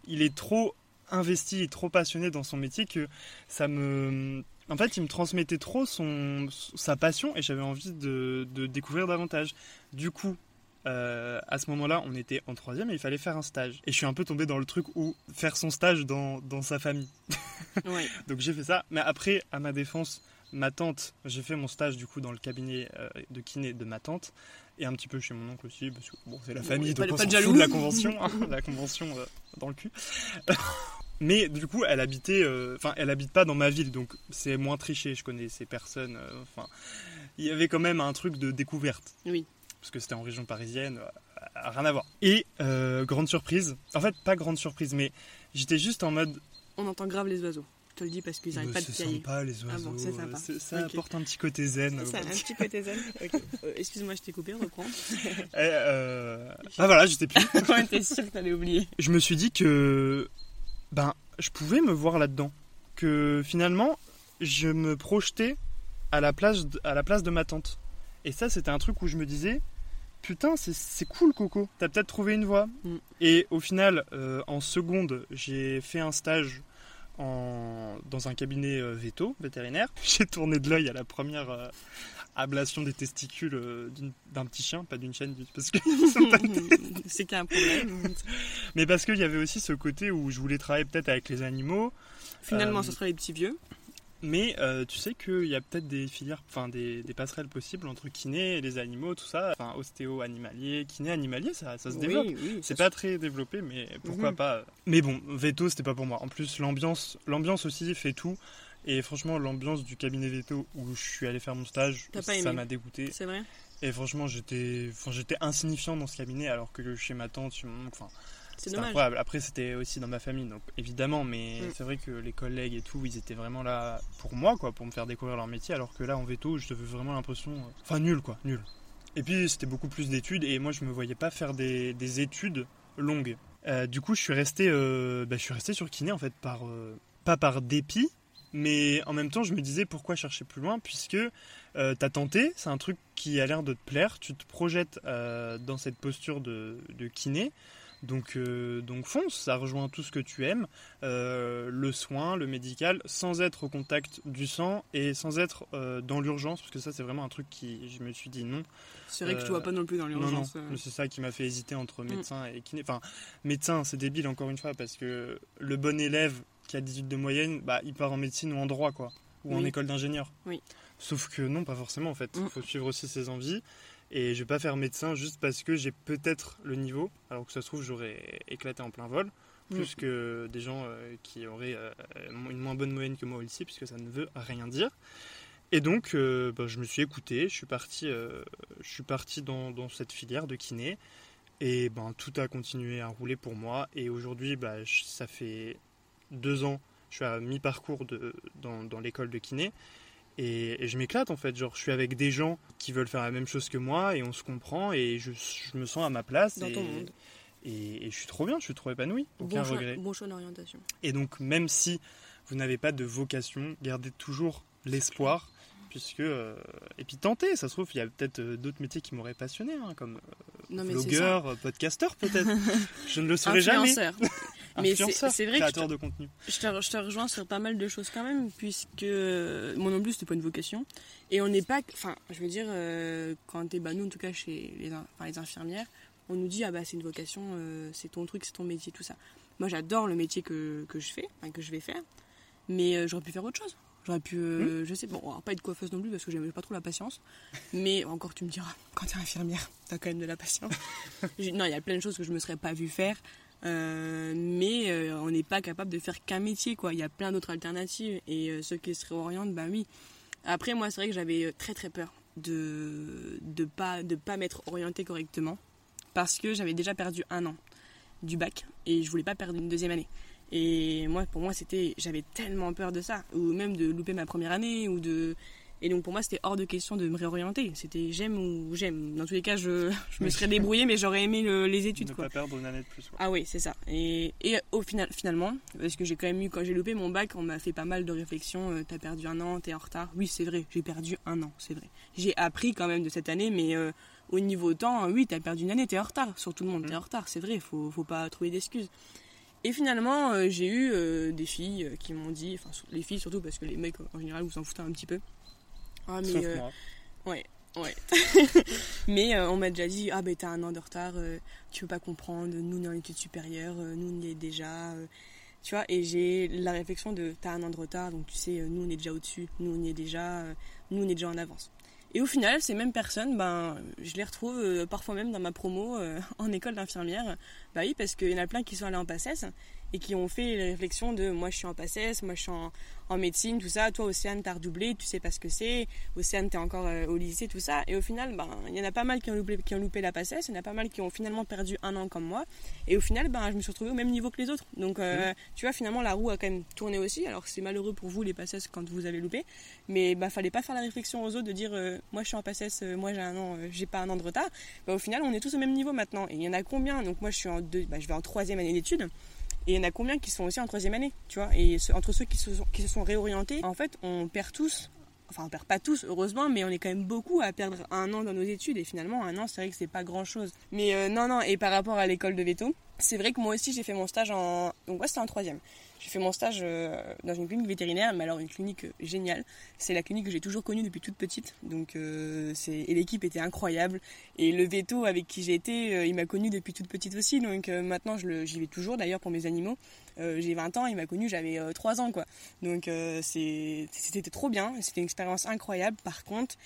Il est trop investi et trop passionné dans son métier que ça me. En fait, il me transmettait trop son, sa passion et j'avais envie de, de découvrir davantage. Du coup, euh, à ce moment-là, on était en troisième et il fallait faire un stage. Et je suis un peu tombé dans le truc où faire son stage dans, dans sa famille. pas. Ouais. Donc j'ai fait ça. Mais après, à ma défense, ma tante, j'ai fait mon stage du coup dans le cabinet euh, de kiné de ma tante. Et un petit peu chez mon oncle aussi, parce que bon, c'est la famille, pas- donc on pas fout jaloux. de la convention, hein, la convention euh, dans le cul. Mais du coup, elle habitait, euh, enfin, elle habite pas dans ma ville, donc c'est moins triché. Je connais ces personnes. euh, Enfin, il y avait quand même un truc de découverte Oui. parce que c'était en région parisienne, euh, rien à voir. Et euh, grande surprise, en fait pas grande surprise, mais j'étais juste en mode On entend grave les oeils. Je te le dis parce qu'ils n'arrêtent bah, pas de c'est piailler. sympa les oiseaux, Ah bon, c'est sympa. c'est- ça apporte un petit côté zen. Ça a un petit côté zen. Excuse-moi, je t'ai coupé, reprends. Et, euh, Ah voilà, j'étais plus. ouais, t'es sûr que t'allais oublier. je me suis dit que ben je pouvais me voir là-dedans, que finalement je me projetais à la place de, à la place de ma tante. Et ça c'était un truc où je me disais putain c'est- cool Coco, t'as peut-être trouvé une voie. Mm. Et au final euh, en seconde j'ai fait un stage en, dans un cabinet euh, veto vétérinaire. J'ai tourné de l'œil à la première euh, ablation des testicules euh, d'un petit chien, pas d'une chienne, parce que c'est qu'il y a un problème. mais parce qu'il y avait aussi ce côté où je voulais travailler peut-être avec les animaux. Finalement, Euh, ce sera les petits vieux. Mais euh, tu sais qu'il y a peut-être des filières, enfin des, des passerelles possibles entre kiné et les animaux, tout ça. Enfin, ostéo animalier, kiné animalier, ça, ça se développe. Oui, oui, C'est pas très développé, mais pourquoi Mhm. pas. Mais bon, veto, c'était pas pour moi. En plus, l'ambiance, l'ambiance aussi fait tout. Et franchement, l'ambiance du cabinet veto où je suis allé faire mon stage, ça m'a dégoûté. C'est vrai. Et franchement, j'étais, enfin, j'étais insignifiant dans ce cabinet, alors que chez ma tante, chez mon enfin, C'est incroyable. Après, c'était aussi dans ma famille, donc évidemment, mais Mm. c'est vrai que les collègues et tout, ils étaient vraiment là pour moi, quoi, pour me faire découvrir leur métier, alors que là, en veto, j'avais vraiment l'impression, euh, enfin, nul, quoi, nul. Et puis, c'était beaucoup plus d'études, et moi, je me voyais pas faire des, des études longues. Euh, du coup, je suis resté, euh, bah, je suis resté sur kiné, en fait, par, euh, pas par dépit, mais en même temps, je me disais pourquoi chercher plus loin, puisque euh, t'as tenté, c'est un truc qui a l'air de te plaire, tu te projettes euh, dans cette posture de, de kiné, donc, euh, donc fonce, ça rejoint tout ce que tu aimes, euh, le soin, le médical, sans être au contact du sang et sans être euh, dans l'urgence, parce que ça c'est vraiment un truc qui, je me suis dit non, C'est vrai que te vois pas non plus dans non, non, l'urgence. euh. c'est ça qui m'a fait hésiter entre Mm. médecin et kiné. Enfin, médecin, c'est débile encore une fois, parce que le bon élève qui a 18 de moyenne, bah, il part en médecine ou en droit, quoi, ou en école d'ingénieur. Oui. Sauf que non, pas forcément en fait. Il Mm. faut suivre aussi ses envies. Et je vais pas faire médecin juste parce que j'ai peut-être le niveau, alors que ça se trouve j'aurais éclaté en plein vol, plus Mm. que des gens euh, qui auraient euh, une moins bonne moyenne que moi au lycée, puisque ça ne veut rien dire. Et donc, euh, bah, je me suis écouté, je suis parti, je suis parti dans, dans cette filière de kiné, et ben tout a continué à rouler pour moi. Et aujourd'hui, bah, je- ça fait deux ans, je suis à mi-parcours dans, dans l'école de kiné. Et, et je m'éclate en fait, genre je suis avec des gens qui veulent faire la même chose que moi et on se comprend et je, je me sens à ma place Dans et, ton monde. et, et je suis trop bien, je suis trop épanoui, aucun Bon choix, regret. bon choix d'orientation. Et donc même si vous n'avez pas de vocation, gardez toujours l'espoir, puisque euh, et puis tentez, ça se trouve il y a peut-être euh, d'autres métiers qui m'auraient passionné, hein, comme euh, Non, blogueur, podcasteur peut-être. je ne le saurais jamais. Mais c'est- vrai que je créateur de contenu. Je te, je te rejoins sur pas mal de choses quand même, puisque euh, moi non plus c'était pas une vocation. Et on n'est pas. Enfin, je veux dire, euh, quand t'es. Bah, nous en tout cas chez les, in- enfin, les infirmières, on nous dit ah bah c'est une vocation, euh, c'est ton truc, c'est ton métier, tout ça. Moi j'adore le métier que, que je fais, enfin, que je vais faire, mais euh, j'aurais pu faire autre chose. J'aurais pu, euh, je sais, bon, alors, pas être coiffeuse non plus parce que j'aime pas trop la patience, mais encore tu me diras, quand t'es infirmière, t'as quand même de la patience. Non, il y a plein de choses que je me serais pas vu faire, euh, mais euh, on n'est pas capable de faire qu'un métier, quoi. Il y a plein d'autres alternatives et euh, ceux qui se réorientent, bah oui. Après, moi, c'est vrai que j'avais très très peur de de pas de pas m'être orientée correctement parce que j'avais déjà perdu un an du bac et je voulais pas perdre une deuxième année. Et moi, pour moi, c'était, j'avais tellement peur de ça, ou même de louper ma première année, ou de, et donc pour moi, c'était hors de question de me réorienter. C'était j'aime ou j'aime. Dans tous les cas, je, je me serais débrouillée, mais j'aurais aimé le- les études, ne quoi. pas perdre une année de plus. Ah oui, c'est ça. Et, et au final, finalement, parce que j'ai quand même eu, quand j'ai loupé mon bac, on m'a fait pas mal de réflexions. euh, t'as perdu un an, t'es en retard. Oui, c'est vrai, j'ai perdu un an, c'est vrai. J'ai appris quand même de cette année, mais euh, au niveau temps, oui, t'as perdu une année, t'es en retard. Sur tout le monde, t'es en retard, c'est vrai, faut, faut pas trouver d'excuses. Et finalement, euh, j'ai eu des filles qui m'ont dit, enfin, les filles surtout, parce que les mecs, en général, vous en foutez un petit peu. Ah, mais, Sauf euh, moi. Ouais, ouais. Mais euh, on m'a déjà dit ah ben t'as un an de retard, euh, tu peux pas comprendre, nous on est en études supérieures, nous on y est déjà, tu vois. Et j'ai la réflexion de t'as un an de retard, donc tu sais, nous on est déjà au-dessus, nous on y est déjà, nous on est déjà en avance. Et au final, ces mêmes personnes, ben, je les retrouve euh, parfois même dans ma promo euh, en école d'infirmière. Bah oui, parce qu'il y en a plein qui sont allés en PACES et qui ont fait les réflexions de moi je suis en PACES, moi je suis en, en médecine, tout ça. Toi, Océane, t'as redoublé, tu sais pas ce que c'est. Océane, t'es encore euh, au lycée, tout ça. Et au final, ben, il y en a pas mal qui ont loupé, qui ont loupé la PACES, il y en a pas mal qui ont finalement perdu un an comme moi. Et au final, ben, je me suis retrouvée au même niveau que les autres. Donc, euh, tu vois, finalement, la roue a quand même tourné aussi. Alors, c'est malheureux pour vous, les PACES, quand vous avez loupé. Mais bah, fallait pas faire la réflexion aux autres de dire euh, moi je suis en PACES, moi j'ai un an, j'ai pas un an de retard. Bah, au final, on est tous au même niveau maintenant. Et il y en a combien? Donc, moi je suis en deux, bah, je vais en troisième année d'études. Et il y en a combien qui sont aussi en troisième année, tu vois Et entre ceux qui se, sont, qui se sont réorientés, en fait, on perd tous, enfin on perd pas tous, heureusement, mais on est quand même beaucoup à perdre un an dans nos études. Et finalement, un an, c'est vrai que c'est pas grand chose. Mais euh, non, non, et par rapport à l'école de veto, c'est vrai que moi aussi j'ai fait mon stage en. Donc, ouais, c'était en troisième. J'ai fait mon stage euh, dans une clinique vétérinaire, mais alors une clinique euh, géniale. C'est la clinique que j'ai toujours connue depuis toute petite. Donc, euh, et l'équipe était incroyable. Et le veto avec qui j'ai été, il m'a connue depuis toute petite aussi. Donc maintenant, j'y vais toujours d'ailleurs pour mes animaux. j'ai 20 ans, il m'a connue, j'avais 3 ans quoi. Donc c'était trop bien, c'était une expérience incroyable. Par contre,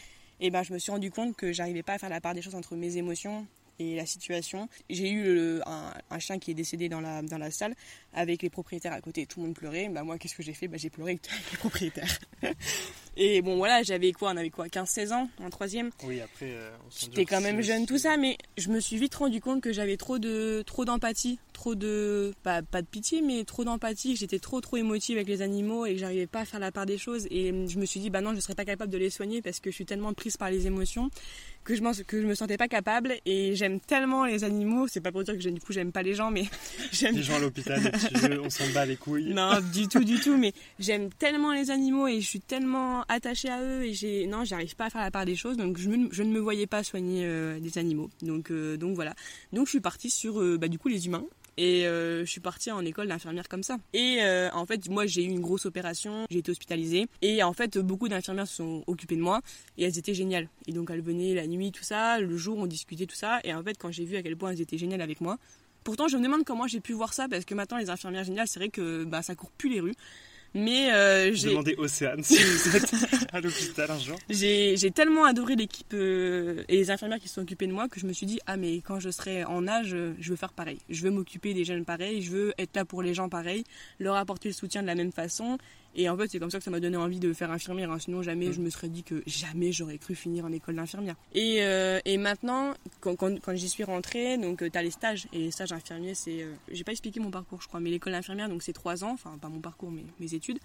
eh ben, je me suis rendu compte que j'arrivais pas à faire la part des choses entre mes émotions et la situation. J'ai eu un, chien qui est décédé dans la, dans la salle avec les propriétaires à côté. Tout le monde pleurait. Bah, moi, qu'est-ce que j'ai fait? Bah, J'ai pleuré avec les propriétaires. et bon, voilà, j'avais quoi? On avait quoi? 15-16 ans en troisième Oui, après, euh, J'étais quand même jeune, tout ça, mais je me suis vite rendu compte que j'avais trop de trop d'empathie, trop de. Pas, pas de pitié, mais trop d'empathie. J'étais trop, trop émotive avec les animaux et que j'arrivais pas à faire la part des choses. Et je me suis dit, bah non, je serais pas capable de les soigner parce que je suis tellement prise par les émotions que je, que je me sentais pas capable et j'aime tellement les animaux. C'est pas pour dire que du coup j'aime pas les gens mais j'aime les gens à l'hôpital on s'en bat les couilles. Non du tout du tout mais j'aime tellement les animaux et je suis tellement attachée à eux et j'ai non j'arrive pas à faire la part des choses donc je, je ne me voyais pas soigner euh, des animaux. Donc euh, donc voilà. Donc je suis partie sur euh, bah, du coup les humains et euh, je suis partie en école d'infirmière comme ça. Et euh, en fait, moi, j'ai eu une grosse opération, j'ai été hospitalisée. Et en fait, beaucoup d'infirmières se sont occupées de moi et elles étaient géniales. Et donc, elles venaient la nuit, tout ça, le jour, on discutait tout ça. Et en fait, quand j'ai vu à quel point elles étaient géniales avec moi, pourtant, je me demande comment j'ai pu voir ça parce que maintenant, les infirmières géniales, c'est vrai que bah, ça court plus les rues. Mais euh, j'ai demandé Océane si vous êtes à l'hôpital un jour. J'ai tellement adoré l'équipe euh, et les infirmières qui se sont occupées de moi que je me suis dit ah mais quand je serai en âge, je veux faire pareil. Je veux m'occuper des jeunes pareil, je veux être là pour les gens pareil, leur apporter le soutien de la même façon et en fait, c'est comme ça que ça m'a donné envie de faire infirmière. Hein. Sinon, jamais mm. je me serais dit que jamais j'aurais cru finir en école d'infirmière. Et, euh, et maintenant, quand, quand, j'y suis rentrée, donc euh, tu as les stages. Et les stages infirmiers, c'est. Euh, j'ai pas expliqué mon parcours, je crois, mais l'école d'infirmière, donc c'est trois ans. Enfin, pas mon parcours, mais mes études.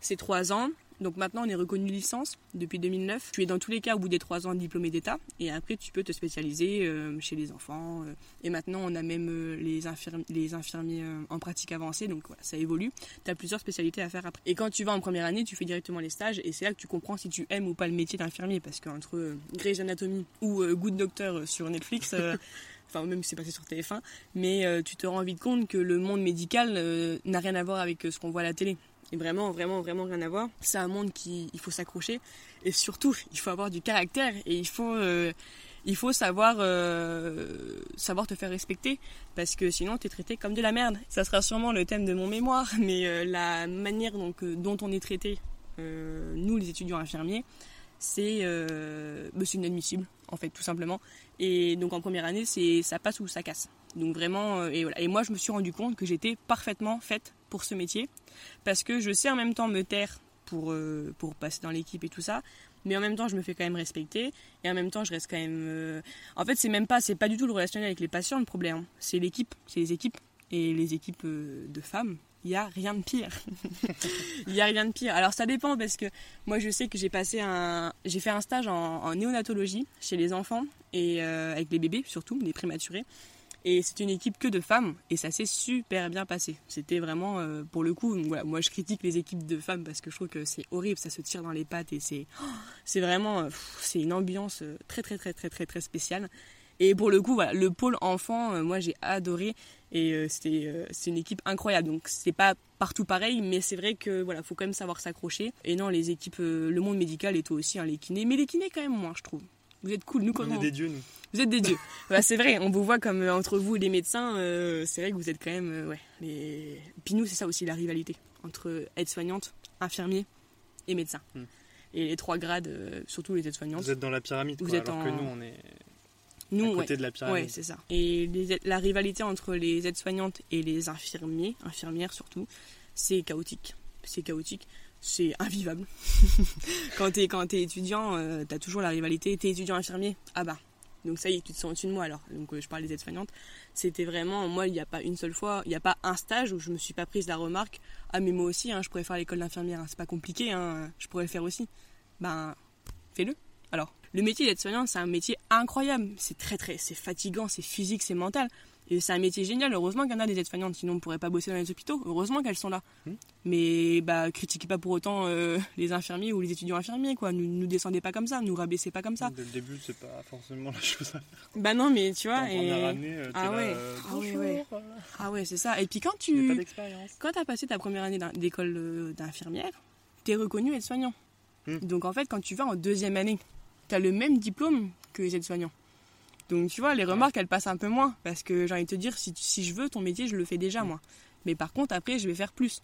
C'est trois ans. Donc maintenant, on est reconnu licence depuis 2009. Tu es dans tous les cas au bout des trois ans diplômé d'État. Et après, tu peux te spécialiser euh, chez les enfants. Euh. et maintenant, on a même euh, les, les infirmiers en pratique avancée. Donc voilà, ça évolue. Tu as plusieurs spécialités à faire après. Et quand tu vas en première année, tu fais directement les stages. Et c'est là que tu comprends si tu aimes ou pas le métier d'infirmier. Parce qu'entre Grey's Anatomy ou Good Doctor sur Netflix... enfin même si c'est passé sur TF1, mais tu te rends vite compte que le monde médical n'a rien à voir avec ce qu'on voit à la télé. Et vraiment, vraiment, vraiment rien à voir. C'est un monde qui, il faut s'accrocher. Et surtout, il faut avoir du caractère et il faut, euh, il faut savoir, euh, savoir te faire respecter parce que sinon tu es traité comme de la merde. Ça sera sûrement le thème de mon mémoire, mais euh, la manière donc, dont on est traité, nous les étudiants infirmiers, c'est bah, inadmissible en fait tout simplement. Et donc en première année, c'est ça passe ou ça casse. Donc vraiment, et, voilà. et moi je me suis rendu compte que j'étais parfaitement faite pour ce métier. Parce que je sais en même temps me taire pour, euh, pour passer dans l'équipe et tout ça. Mais en même temps je me fais quand même respecter. Et en même temps je reste quand même euh, en fait c'est même pas c'est pas du tout le relationnel avec les patients le problème. C'est l'équipe c'est les équipes. Et les équipes euh, de femmes il y a rien de pire. Il y a rien de pire. Alors ça dépend parce que moi je sais que j'ai passé un j'ai fait un stage en, néonatologie chez les enfants et avec les bébés surtout les prématurés et c'est une équipe que de femmes et ça s'est super bien passé. C'était vraiment, euh, pour le coup, moi je critique les équipes de femmes parce que je trouve que c'est horrible, ça se tire dans les pattes et c'est, c'est vraiment, euh, c'est une ambiance euh, très très très très très très spéciale. Et pour le coup, le pôle enfant, moi j'ai adoré et c'était, c'est une équipe incroyable. Donc c'est pas partout pareil, mais c'est vrai que voilà, faut quand même savoir s'accrocher. Et non, les équipes, le monde médical est aussi, hein, les kinés, mais les kinés quand même moins, je trouve. Vous êtes cool, nous comment On est des dieux, nous. Vous êtes des dieux. bah, c'est vrai, on vous voit comme euh, entre vous et les médecins, euh, c'est vrai que vous êtes quand même. Euh, ouais, les... Puis nous, c'est ça aussi la rivalité entre aide-soignante, infirmier et médecin. Hmm. Et les trois grades, surtout les aides-soignantes. Vous êtes dans la pyramide, vous êtes alors en... que nous, on est. Nous, à côté de la pyramide. Ouais, c'est ça. Et la rivalité entre les aides-soignantes et les infirmiers, infirmières surtout, c'est chaotique. C'est chaotique c'est invivable. quand t'es quand es étudiant, euh, t'as toujours la rivalité. T'es étudiant infirmier, ah bah. Donc ça y est, tu te sens au-dessus de moi alors. Donc euh, je parle des aides-soignantes. C'était vraiment, moi, il n'y a pas une seule fois, il n'y a pas un stage où je me suis pas prise la remarque. Ah mais moi aussi, hein, je pourrais faire l'école d'infirmière. Hein. c'est pas compliqué, hein, je pourrais le faire aussi. Ben, fais-le. Alors, le métier d'aide-soignante, c'est un métier incroyable. C'est très très, c'est fatigant, c'est physique, c'est mental. Et c'est un métier génial. Heureusement qu'il y en a des aides-soignantes, sinon on ne pourrait pas bosser dans les hôpitaux. Heureusement qu'elles sont là. Hmm. Mais bah, critiquez pas pour autant euh, les infirmiers ou les étudiants infirmiers, quoi. Nous, nous descendez pas comme ça, nous rabaissez pas comme ça. Dès le début, c'est pas forcément la chose à faire. Bah non, mais tu vois. Et... première année, euh, Ah là, ouais. euh, Ah ouais, Ah ouais, c'est ça. Et puis quand pas tu quand as passé ta première année d'école euh, d'infirmière, t'es reconnu aide-soignant. Hmm. Donc en fait, quand tu vas en deuxième année, t'as le même diplôme que les aides-soignants. Donc tu vois, les remarques, elles passent un peu moins. Parce que j'ai envie de te dire, si, je veux ton métier, je le fais déjà moi. Mais par contre, après, je vais faire plus.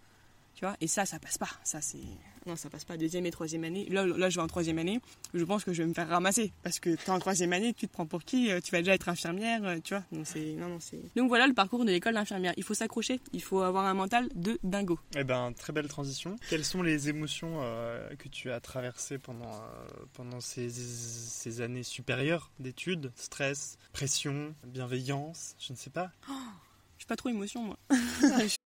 Tu vois, et ça, ça passe pas. Ça, c'est. Non, ça passe pas. Deuxième et troisième année. Là, là, je vais en troisième année. Je pense que je vais me faire ramasser. Parce que t'es en troisième année, tu te prends pour qui Euh, Tu vas déjà être infirmière, euh, tu vois. Donc, c'est. Non, non, c'est. Donc voilà le parcours de l'école d'infirmière. Il faut s'accrocher. Il faut avoir un mental de dingo. Eh ben, très belle transition. Quelles sont les émotions euh, que tu as traversées pendant, euh, pendant ces, ces années supérieures d'études? Stress, pression, bienveillance, je ne sais pas. Je suis pas trop émotion, moi.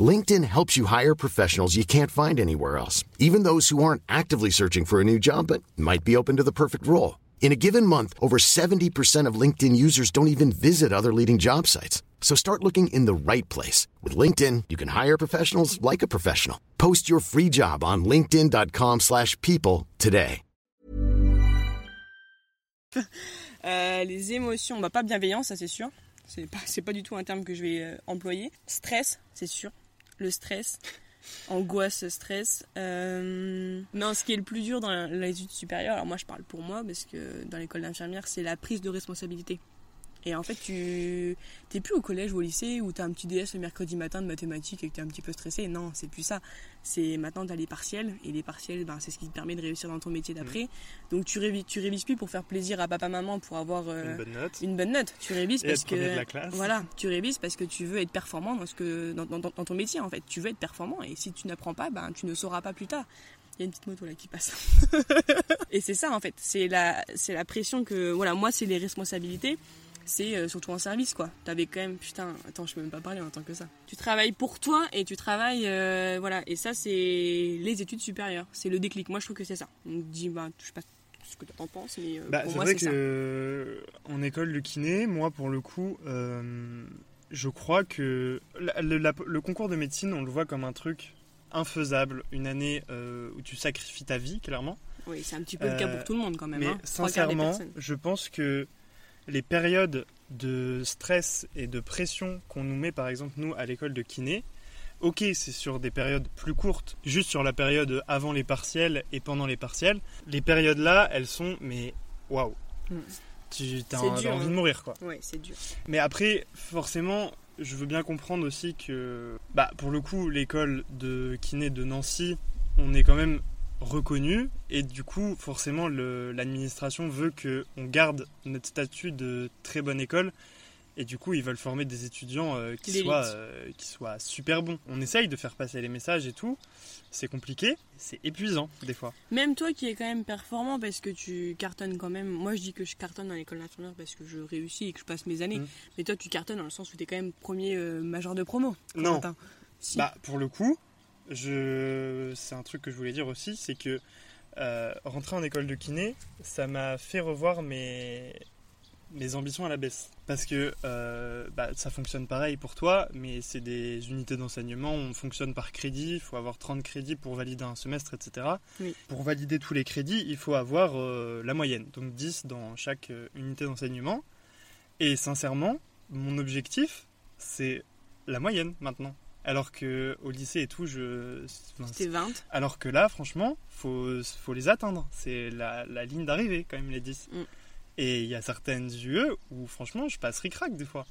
LinkedIn helps you hire professionals you can't find anywhere else, even those who aren't actively searching for a new job but might be open to the perfect role. In a given month, over 70% of LinkedIn users don't even visit other leading job sites. So start looking in the right place. With LinkedIn, you can hire professionals like a professional. Post your free job on linkedin.com/people slash people today. Euh, les émotions, bah, pas bienveillance, ça c'est sûr. C'est pas, pas du tout un terme que je vais euh, employer. Stress, c'est sûr. Le stress. Angoisse, stress. Euh... Non, ce qui est le plus dur dans les études supérieures, alors moi je parle pour moi, parce que dans l'école d'infirmière, c'est la prise de responsabilité. Et en fait, tu t'es plus au collège ou au lycée où t'as un petit DS le mercredi matin de mathématiques et que t'es un petit peu stressé. Non, c'est plus ça. C'est maintenant t'as les partiels et les partiels, ben, c'est ce qui te permet de réussir dans ton métier d'après. Donc tu révises, tu révises plus pour faire plaisir à papa maman pour avoir euh, Une bonne note. une bonne note. Tu révises Et parce que de la classe. voilà, tu révises parce que tu veux être performant dans ce que dans, dans- dans ton métier en fait. Tu veux être performant et si tu n'apprends pas, ben tu ne sauras pas plus tard. Il y a une petite moto là qui passe. et c'est ça en fait, c'est la c'est la pression que voilà, moi c'est les responsabilités. C'est euh, surtout en service quoi. T'avais quand même putain, attends, je peux même pas parler en tant que ça. Tu travailles pour toi et tu travailles euh, voilà et ça c'est les études supérieures, c'est le déclic. Moi je trouve que c'est ça. On me dit bah je sais pas ce que t'en penses mais euh, Bah, pour c'est moi vrai c'est que ça. euh, en école de kiné, moi pour le coup, euh, je crois que la- le, la- le concours de médecine, on le voit comme un truc infaisable, une année euh, où tu sacrifies ta vie, clairement. Oui, c'est un petit peu le cas Euh, pour tout le monde quand même. Mais hein. Sincèrement, je pense que les périodes de stress et de pression qu'on nous met, par exemple, nous, à l'école de kiné, ok, c'est sur des périodes plus courtes, juste sur la période avant les partiels et pendant les partiels. Les périodes-là, elles sont, mais waouh! Mm. Tu as envie dur, de hein. mourir, quoi. Ouais, c'est dur. Mais après, forcément, je veux bien comprendre aussi que, bah, pour le coup, l'école de kiné de Nancy, on est quand même reconnu et du coup, forcément, l'administration veut que on garde notre statut de très bonne école. Et du coup, ils veulent former des étudiants euh, qui, soient, euh, qui soient super bons. On essaye de faire passer les messages et tout. C'est compliqué, c'est épuisant des fois. Même toi qui es quand même performant parce que tu cartonnes quand même. Moi je dis que je cartonne dans l'école d'infirmière parce que je réussis et que je passe mes années. Mm. Mais toi tu cartonnes dans le sens où tu es quand même premier euh, major de promo. Non. Si. Bah, pour le coup, je... c'est un truc que je voulais dire aussi, c'est que euh, rentrer en école de kiné, ça m'a fait revoir mes... mes ambitions à la baisse. Parce que euh, bah, ça fonctionne pareil pour toi, mais c'est des unités d'enseignement, on fonctionne par crédit, il faut avoir 30 crédits pour valider un semestre, etc. Oui. Pour valider tous les crédits, il faut avoir euh, la moyenne, donc 10 dans chaque unité d'enseignement. Et sincèrement, mon objectif, c'est la moyenne maintenant. Alors que au lycée et tout, je. C'était 20. alors que là, franchement, faut, faut les atteindre. C'est la, la ligne d'arrivée, quand même, les 10. Mm. Et il y a certaines UE où, franchement, je passe ric-rac des fois.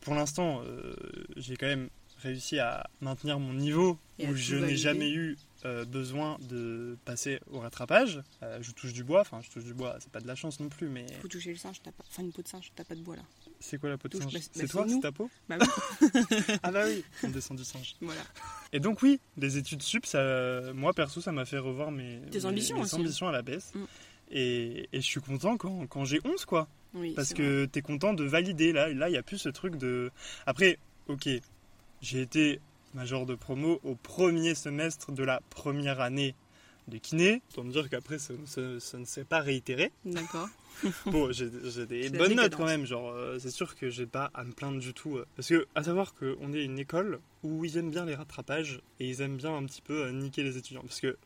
Pour l'instant, euh, j'ai quand même réussi à maintenir mon niveau Et où je n'ai jamais eu euh, besoin de passer au rattrapage. Euh, je touche du bois, enfin je touche du bois, c'est pas de la chance non plus, mais Faut toucher le singe, t'as pas... enfin une peau de singe, t'as pas de bois là. C'est quoi la peau de singe bah, C'est bah, toi, c'est ta peau Bah oui, Ah bah oui, on descend du singe. voilà. Et donc oui, les études sup, ça, moi perso, ça m'a fait revoir mes, Tes mes- ambitions mes aussi. ambitions à la baisse. Mm. Et, et je suis content quand, quand j'ai 11 quoi. Oui, Parce que t'es content de valider. Là, là, il n'y a plus ce truc de. Après, ok, j'ai été major de promo au premier semestre de la première année de kiné. Autant me dire qu'après, ça, ça- ça ne s'est pas réitéré. D'accord. Bon, j'ai des bonnes notes quand même. Genre, euh, c'est sûr que j'ai pas à me plaindre du tout. euh. Parce que, à savoir qu'on est une école où ils aiment bien les rattrapages et ils aiment bien un petit peu euh, niquer les étudiants. Parce que,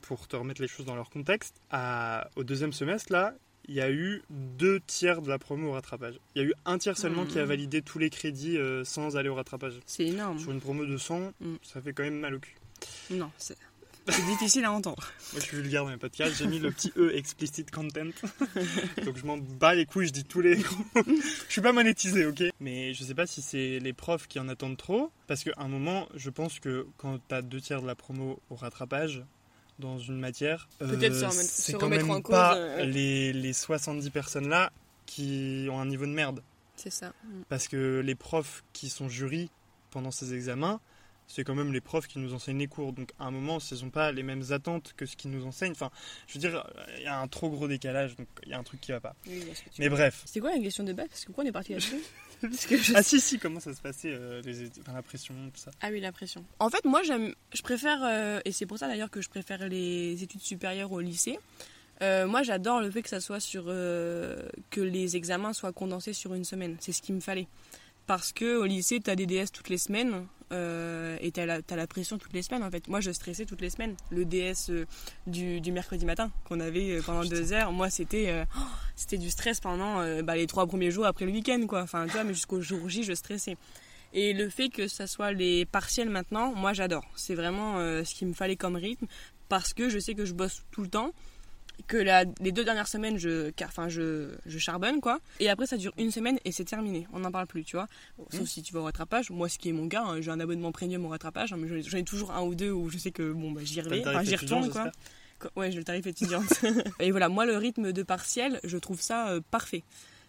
pour te remettre les choses dans leur contexte, à- au deuxième semestre, là, il y a eu deux tiers de la promo au rattrapage. Il y a eu un tiers seulement qui a Mhm. validé tous les crédits sans aller au rattrapage. C'est énorme. Sur une promo de 100, Mhm. ça fait quand même mal au cul. Non, c'est c'est difficile à entendre. Moi, je suis vulgaire dans mes podcasts, j'ai mis le petit E explicit content. Donc je m'en bats les couilles, je dis tous les gros. je suis pas monétisé, ok? Mais je sais pas si c'est les profs qui en attendent trop. Parce qu'à un moment, je pense que quand t'as deux tiers de la promo au rattrapage dans une matière, Peut-être euh, se c'est se quand remettre même en cause, pas euh, les, les 70 personnes là qui ont un niveau de merde. C'est ça. Parce que les profs qui sont jurys pendant ces examens, c'est quand même les profs qui nous enseignent les cours. Donc à un moment, ils n'ont pas les mêmes attentes que ce qu'ils nous enseignent. Enfin, je veux dire, il y a un trop gros décalage, donc il y a un truc qui va pas. Oui, ce Mais veux. bref. C'était quoi la question de bac Parce que pourquoi on est parti là-dessus? Je Ah si, si, comment ça se passait, euh, les études, enfin, la pression, tout ça? Ah oui, la pression. En fait, moi, j'aime, je préfère, euh, et c'est pour ça d'ailleurs que je préfère les études supérieures au lycée. Euh, moi, j'adore le fait que ça soit sur, euh, que les examens soient condensés sur une semaine. C'est ce qu'il me fallait. Parce que au lycée, t'as des DS toutes les semaines euh, et t'as la, t'as la pression toutes les semaines. En fait, moi, je stressais toutes les semaines. Le DS euh, du, du mercredi matin qu'on avait euh, pendant deux heures, moi, c'était, oh, c'était du stress pendant bah, les trois premiers jours après le week-end, quoi. Enfin, tu vois, mais jusqu'au jour J, je stressais. Et le fait que ça soit les partiels maintenant, moi j'adore. C'est vraiment ce qu'il me fallait comme rythme parce que je sais que je bosse tout le temps, que la- les deux dernières semaines je, car, enfin, je, je charbonne quoi. Et après ça dure une semaine et c'est terminé. On n'en parle plus, tu vois. Sauf si tu vas au rattrapage. Moi, ce qui est mon cas, hein, j'ai un abonnement premium au rattrapage, hein, mais j'en ai- toujours un ou deux où je sais que bon bah j'y reviens, enfin, j'y retourne Quoi- Ouais, j'ai le tarif étudiante. et voilà, moi, le rythme de partiel, je trouve ça euh, parfait.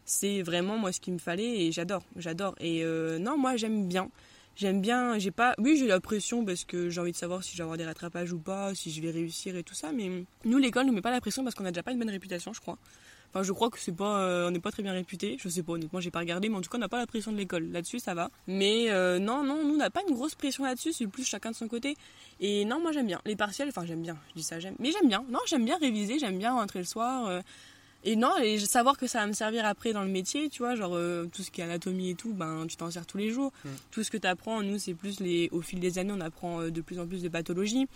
C'est vraiment moi ce qu'il me fallait et j'adore, j'adore. Et euh, non, moi, j'aime bien. J'aime bien, j'ai pas. Oui, j'ai la pression parce que j'ai envie de savoir si je vais avoir des rattrapages ou pas, si je vais réussir et tout ça. Mais nous, l'école nous met pas la pression parce qu'on a déjà pas une bonne réputation, je crois. Enfin, je crois que c'est pas, euh, on n'est pas très bien réputé. Je sais pas, honnêtement, j'ai pas regardé, mais en tout cas, on n'a pas la pression de l'école. Là-dessus, ça va. Mais euh, non, non, nous, on n'a pas une grosse pression là-dessus. C'est plus chacun de son côté. Et non, moi, j'aime bien les partiels. Enfin, j'aime bien. Je dis ça, j'aime. Mais j'aime bien. Non, j'aime bien réviser. J'aime bien rentrer le soir. euh, et non, et savoir que ça va me servir après dans le métier, tu vois, genre euh, tout ce qui est anatomie et tout, ben tu t'en sers tous les jours. Mm. Tout ce que tu apprends, nous, c'est plus les. Au fil des années, on apprend euh, de plus en plus de pathologies.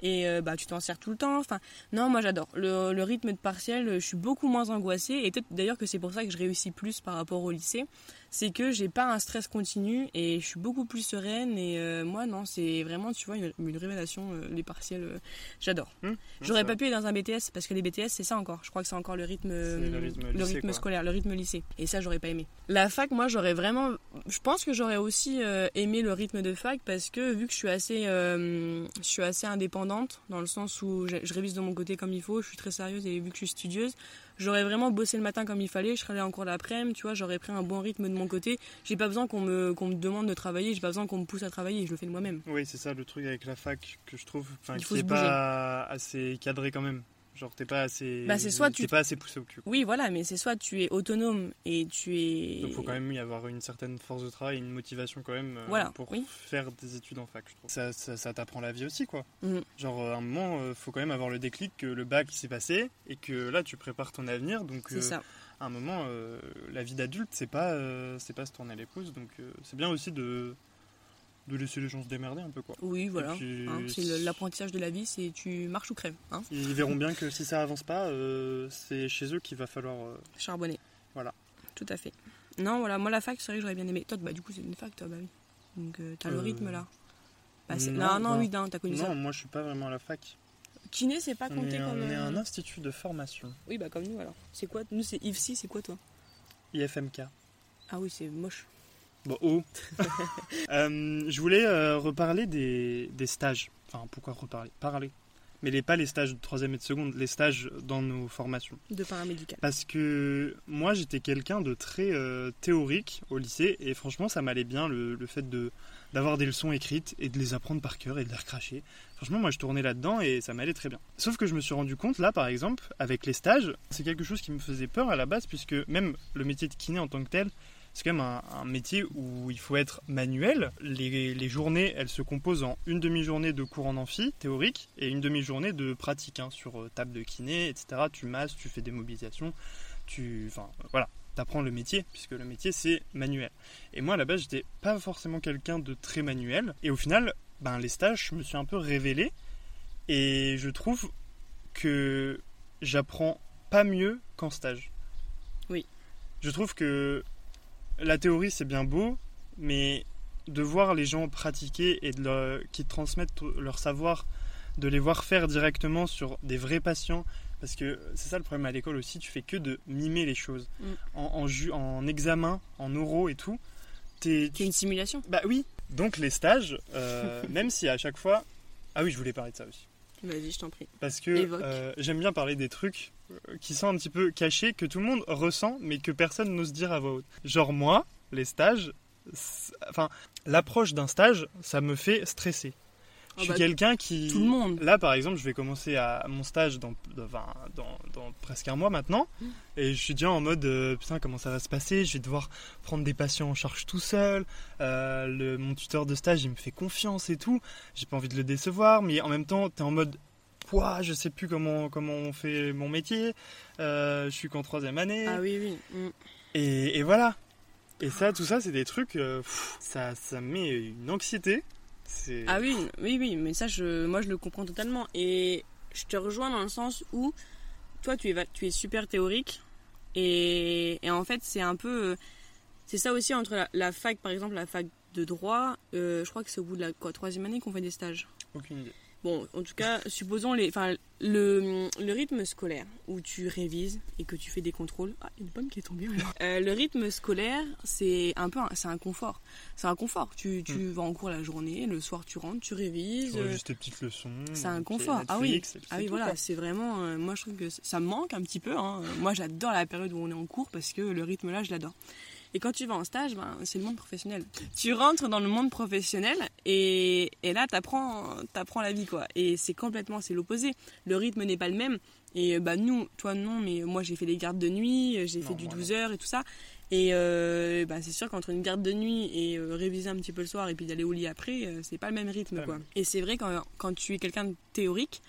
Et euh, bah, tu t'en sers tout le temps. Enfin, non, moi j'adore. Le, le rythme de partiel, je suis beaucoup moins angoissée. Et peut-être d'ailleurs que c'est pour ça que je réussis plus par rapport au lycée. C'est que j'ai pas un stress continu et je suis beaucoup plus sereine. Et euh, moi, non, c'est vraiment, tu vois, une, une révélation, euh, les partiels. euh, j'adore. Hum, J'aurais ça pas pu aller dans un BTS parce que les BTS, c'est ça encore. Je crois que c'est encore le rythme, le rythme le lycée, rythme scolaire, le rythme lycée. Et ça, j'aurais pas aimé. La fac, moi, j'aurais vraiment. Je pense que j'aurais aussi euh, aimé le rythme de fac parce que vu que je suis assez, euh, je suis assez indépendante dans le sens où je, je révise de mon côté comme il faut, je suis très sérieuse et vu que je suis studieuse, j'aurais vraiment bossé le matin comme il fallait. Je serais allée en cours l'après-midi, tu vois, j'aurais pris un bon rythme de mon côté. J'ai pas besoin qu'on me, qu'on me demande de travailler, j'ai pas besoin qu'on me pousse à travailler, je le fais de moi-même. Oui, c'est ça le truc avec la fac que je trouve, enfin, qui est bouger. pas assez cadré quand même. Genre t'es pas assez, Bah, c'est soit tu- t'es pas assez poussé au cul. Oui, voilà, mais c'est soit tu es autonome et tu es. Donc faut quand même y avoir une certaine force de travail, une motivation quand même euh, Voilà, pour oui. faire des études en fac. Je trouve. Ça, ça, ça t'apprend la vie aussi quoi. Mhm. Genre euh, à un moment, euh, faut quand même avoir le déclic que le bac s'est passé et que là tu prépares ton avenir. Donc C'est euh, ça. à un moment, la vie d'adulte c'est pas, c'est pas se tourner les pouces. Donc c'est bien aussi de de laisser les gens se démerder un peu quoi. Oui, voilà. Hein, c'est l'apprentissage de la vie, c'est tu marches ou crèves. Hein Ils verront bien que si ça avance pas, euh, c'est chez eux qu'il va falloir. euh, Charbonner. Voilà. Tout à fait. Non, voilà, moi la fac, c'est vrai que j'aurais bien aimé. Toi, bah du coup, c'est une fac, toi, bah oui. Donc euh, t'as le Euh, rythme là. Bah, non, non, non, non. oui, non, t'as connu Non, ça. moi je suis pas vraiment à la fac. Kiné, c'est pas On compté est, comme. on est un institut de formation. Oui, bah comme nous alors. C'est quoi Nous, c'est IFSI, c'est quoi toi? IFMK. Ah oui, c'est moche. Bon, oh. Euh, je voulais euh, reparler des, des stages. Enfin, pourquoi reparler Parler? Mais les, pas les stages de troisième et de seconde, les stages dans nos formations. De paramédical. Parce que moi, j'étais quelqu'un de très euh, théorique au lycée, et franchement, ça m'allait bien le, le fait de d'avoir des leçons écrites et de les apprendre par cœur et de les recracher. Franchement, moi, je tournais là-dedans et ça m'allait très bien. Sauf que je me suis rendu compte, là, par exemple, avec les stages, c'est quelque chose qui me faisait peur à la base, puisque même le métier de kiné en tant que tel, c'est quand même un, un métier où il faut être manuel. Les, les journées, elles se composent en une demi-journée de cours en amphi, théorique, et une demi-journée de pratique, hein, sur euh, table de kiné, etc. Tu masses, tu fais des mobilisations, tu... Enfin, voilà apprends le métier, puisque le métier c'est manuel. Et moi à la base j'étais pas forcément quelqu'un de très manuel, et au final, ben, les stages, je me suis un peu révélé, et je trouve que j'apprends pas mieux qu'en stage. Oui. Je trouve que la théorie c'est bien beau, mais de voir les gens pratiquer et de qui transmettent leur savoir, de les voir faire directement sur des vrais patients parce que c'est ça le problème à l'école aussi, tu fais que de mimer les choses. Mm. En, en, ju- en examen, en oraux et tout, t'es... C'est une simulation. Bah oui. Donc les stages, euh, même si à chaque fois... Ah oui, je voulais parler de ça aussi. Vas-y, je t'en prie. Parce que euh, j'aime bien parler des trucs euh, qui sont un petit peu cachés, que tout le monde ressent, mais que personne n'ose dire à voix haute. Genre moi, les stages, enfin, l'approche d'un stage, ça me fait stresser. Ah Je suis bah, quelqu'un qui... Tout le monde. Là, par exemple, je vais commencer à mon stage dans, dans, enfin, dans- dans presque un mois maintenant. Mm. Et je suis déjà en mode, euh, putain, comment ça va se passer? Je vais devoir prendre des patients en charge tout seul. Euh, le, mon tuteur de stage, il me fait confiance et tout. J'ai pas envie de le décevoir. Mais en même temps, t'es en mode, Pouah, je sais plus comment, comment on fait mon métier. Euh, je suis qu'en troisième année. Ah oui, oui. Mm. Et, et voilà. Et ça, tout ça, c'est des trucs, pff, ça, ça me met une anxiété. Ah oui, oui, oui, mais ça, je, moi, je le comprends totalement. Et je te rejoins dans le sens où, toi, tu es, tu es super théorique. Et, et en fait, c'est un peu. euh, C'est ça aussi entre la, la fac, par exemple, la fac de droit. euh, je crois que c'est au bout de la quoi, troisième année qu'on fait des stages. Aucune idée. Bon, en tout cas, supposons les, enfin, le, le rythme scolaire où tu révises et que tu fais des contrôles. Ah, une pomme qui est tombée. alors. Euh, le rythme scolaire, c'est un peu, un- c'est un confort. C'est un confort. Tu, tu vas en cours la journée, le soir tu rentres, tu révises. Tu euh, juste tes petites leçons. c'est un confort. Ah oui. Puis Ah oui, tout, voilà, c'est vraiment. euh, moi, je trouve que ça me manque un petit peu. hein. Moi, j'adore la période où on est en cours parce que le rythme là, je l'adore. Et quand tu vas en stage, ben, c'est le monde professionnel. Tu rentres dans le monde professionnel et, et là, t'apprends, apprends la vie, quoi. Et c'est complètement, c'est l'opposé. Le rythme n'est pas le même. Et bah, nous, toi non, mais moi, j'ai fait des gardes de nuit, j'ai fait du moi, 12 heures et tout ça. Et euh, bah, c'est sûr qu'entre une garde de nuit et euh, réviser un petit peu le soir et puis d'aller au lit après, euh, c'est pas le même rythme, quoi. Et c'est vrai quand, quand tu es quelqu'un de théorique,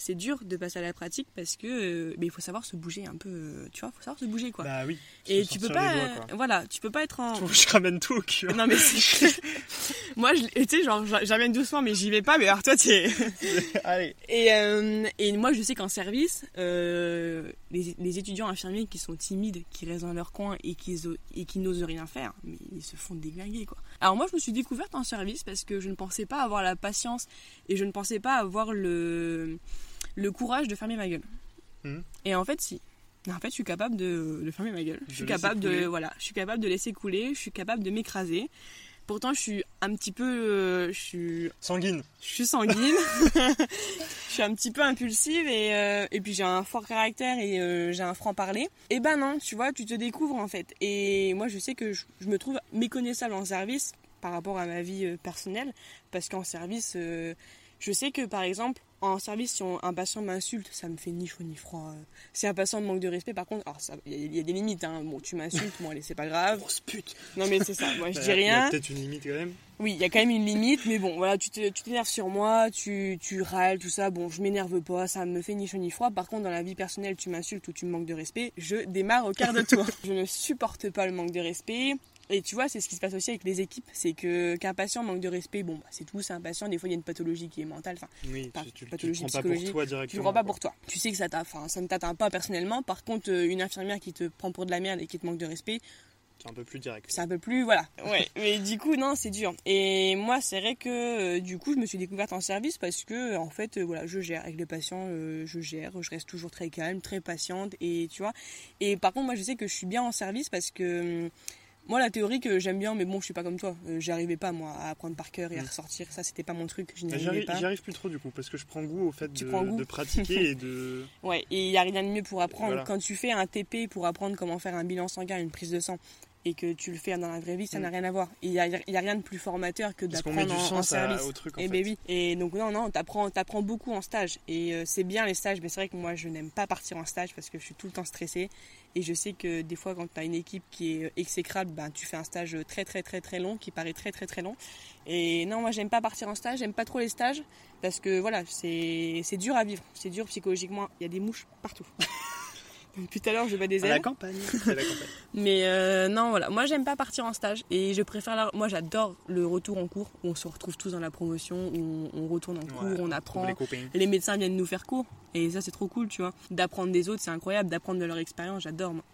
c'est dur de passer à la pratique parce que euh, mais il faut savoir se bouger un peu euh, tu vois faut savoir se bouger quoi Bah oui. et tu peux pas doigts, voilà tu peux pas être en je ramène tout au cul. non mais c'est moi je tu sais genre j'a- j'amène doucement mais j'y vais pas mais alors toi t'es Allez. et, euh, et moi je sais qu'en service euh, les, les étudiants infirmiers qui sont timides qui restent dans leur coin et qui et qui n'osent rien faire mais ils se font déglinguer quoi alors moi je me suis découverte en service parce que je ne pensais pas avoir la patience et je ne pensais pas avoir le le courage de fermer ma gueule Mhm. et en fait si en fait je suis capable de, de fermer ma gueule je suis capable de voilà je suis capable de laisser couler je suis capable de m'écraser pourtant je suis un petit peu euh, je suis Sanguine. je suis sanguine, je suis un petit peu impulsive et, euh, et puis j'ai un fort caractère et euh, j'ai un franc-parler. Et ben non, tu vois, tu te découvres en fait. Et moi je sais que je, je me trouve méconnaissable en service par rapport à ma vie personnelle parce qu'en service, euh, je sais que par exemple, en service, si on- un patient m'insulte, ça me fait ni chaud ni froid. Si un patient me manque de respect, par contre, il y, a- il y a des limites. Hein. Bon, tu m'insultes, bon allez, c'est pas grave. Grosse pute. Non mais c'est ça, moi je dis Il y a rien. peut-être une limite quand même. Oui, il y a quand même une limite, mais bon, voilà, tu t'énerves sur moi, tu, tu râles, tout ça. Bon, je m'énerve pas, ça me fait ni chaud ni froid. Par contre, dans la vie personnelle, tu m'insultes ou tu me manques de respect, je démarre au quart de tour. je ne supporte pas le manque de respect. Et tu vois, c'est ce qui se passe aussi avec les équipes, c'est que qu'un patient manque de respect, bon, bah, c'est tout, c'est un patient. Des fois, il y a une pathologie qui est mentale. Enfin, Oui, Pas- tu, tu, tu le pathologie prends pas pour toi tu directement. le prends pas quoi. pour toi. Tu sais que ça ça ne t'atteint pas personnellement. Par contre, euh, une infirmière qui te prend pour de la merde et qui te manque de respect, C'est un peu plus direct. c'est un peu plus voilà ouais mais du coup non c'est dur et moi c'est vrai que euh, du coup je me suis découverte en service parce que en fait euh, voilà je gère avec les patients euh, je gère je reste toujours très calme très patiente et tu vois et par contre moi je sais que je suis bien en service parce que hum, Moi, la théorie que j'aime bien, mais bon, je suis pas comme toi. Euh, J'arrivais pas, moi, à apprendre par cœur et à Mm. ressortir. Ça, c'était pas mon truc. Je n'y J'arrive pas. j'y arrive plus trop du coup, parce que je prends goût au fait de, prends goût de pratiquer et de. Ouais, et il n'y a rien de mieux pour apprendre. Voilà. Quand tu fais un TP pour apprendre comment faire un bilan sanguin, une prise de sang, et que tu le fais dans la vraie vie, ça Mm. n'a rien à voir. Il n'y a, a rien de plus formateur que Parce qu'on met d'apprendre en, en sens à- service. au truc en Et fait. ben oui. Et donc non, non, t'apprends, t'apprends beaucoup en stage. Et euh, c'est bien les stages, mais c'est vrai que moi je n'aime pas partir en stage parce que je suis tout le temps stressée. Et je sais que des fois quand tu as une équipe qui est euh, exécrable, ben, tu fais un stage très très très très long, qui paraît très très très long. Et non, moi j'aime pas partir en stage, j'aime pas trop les stages parce que voilà, c'est dur à vivre, c'est dur psychologiquement. Il y a des mouches partout. Depuis tout à l'heure, je bats des À ailes. la campagne. C'est la campagne. Mais euh, non, voilà. Moi, j'aime pas partir en stage et je préfère. la- Moi, j'adore le retour en cours où on se retrouve tous dans la promotion, où on, retourne en cours, Ouais, on apprend. Les. Les médecins viennent nous faire cours et ça, c'est trop cool, tu vois. D'apprendre des autres, c'est incroyable. D'apprendre de leur expérience, j'adore, moi.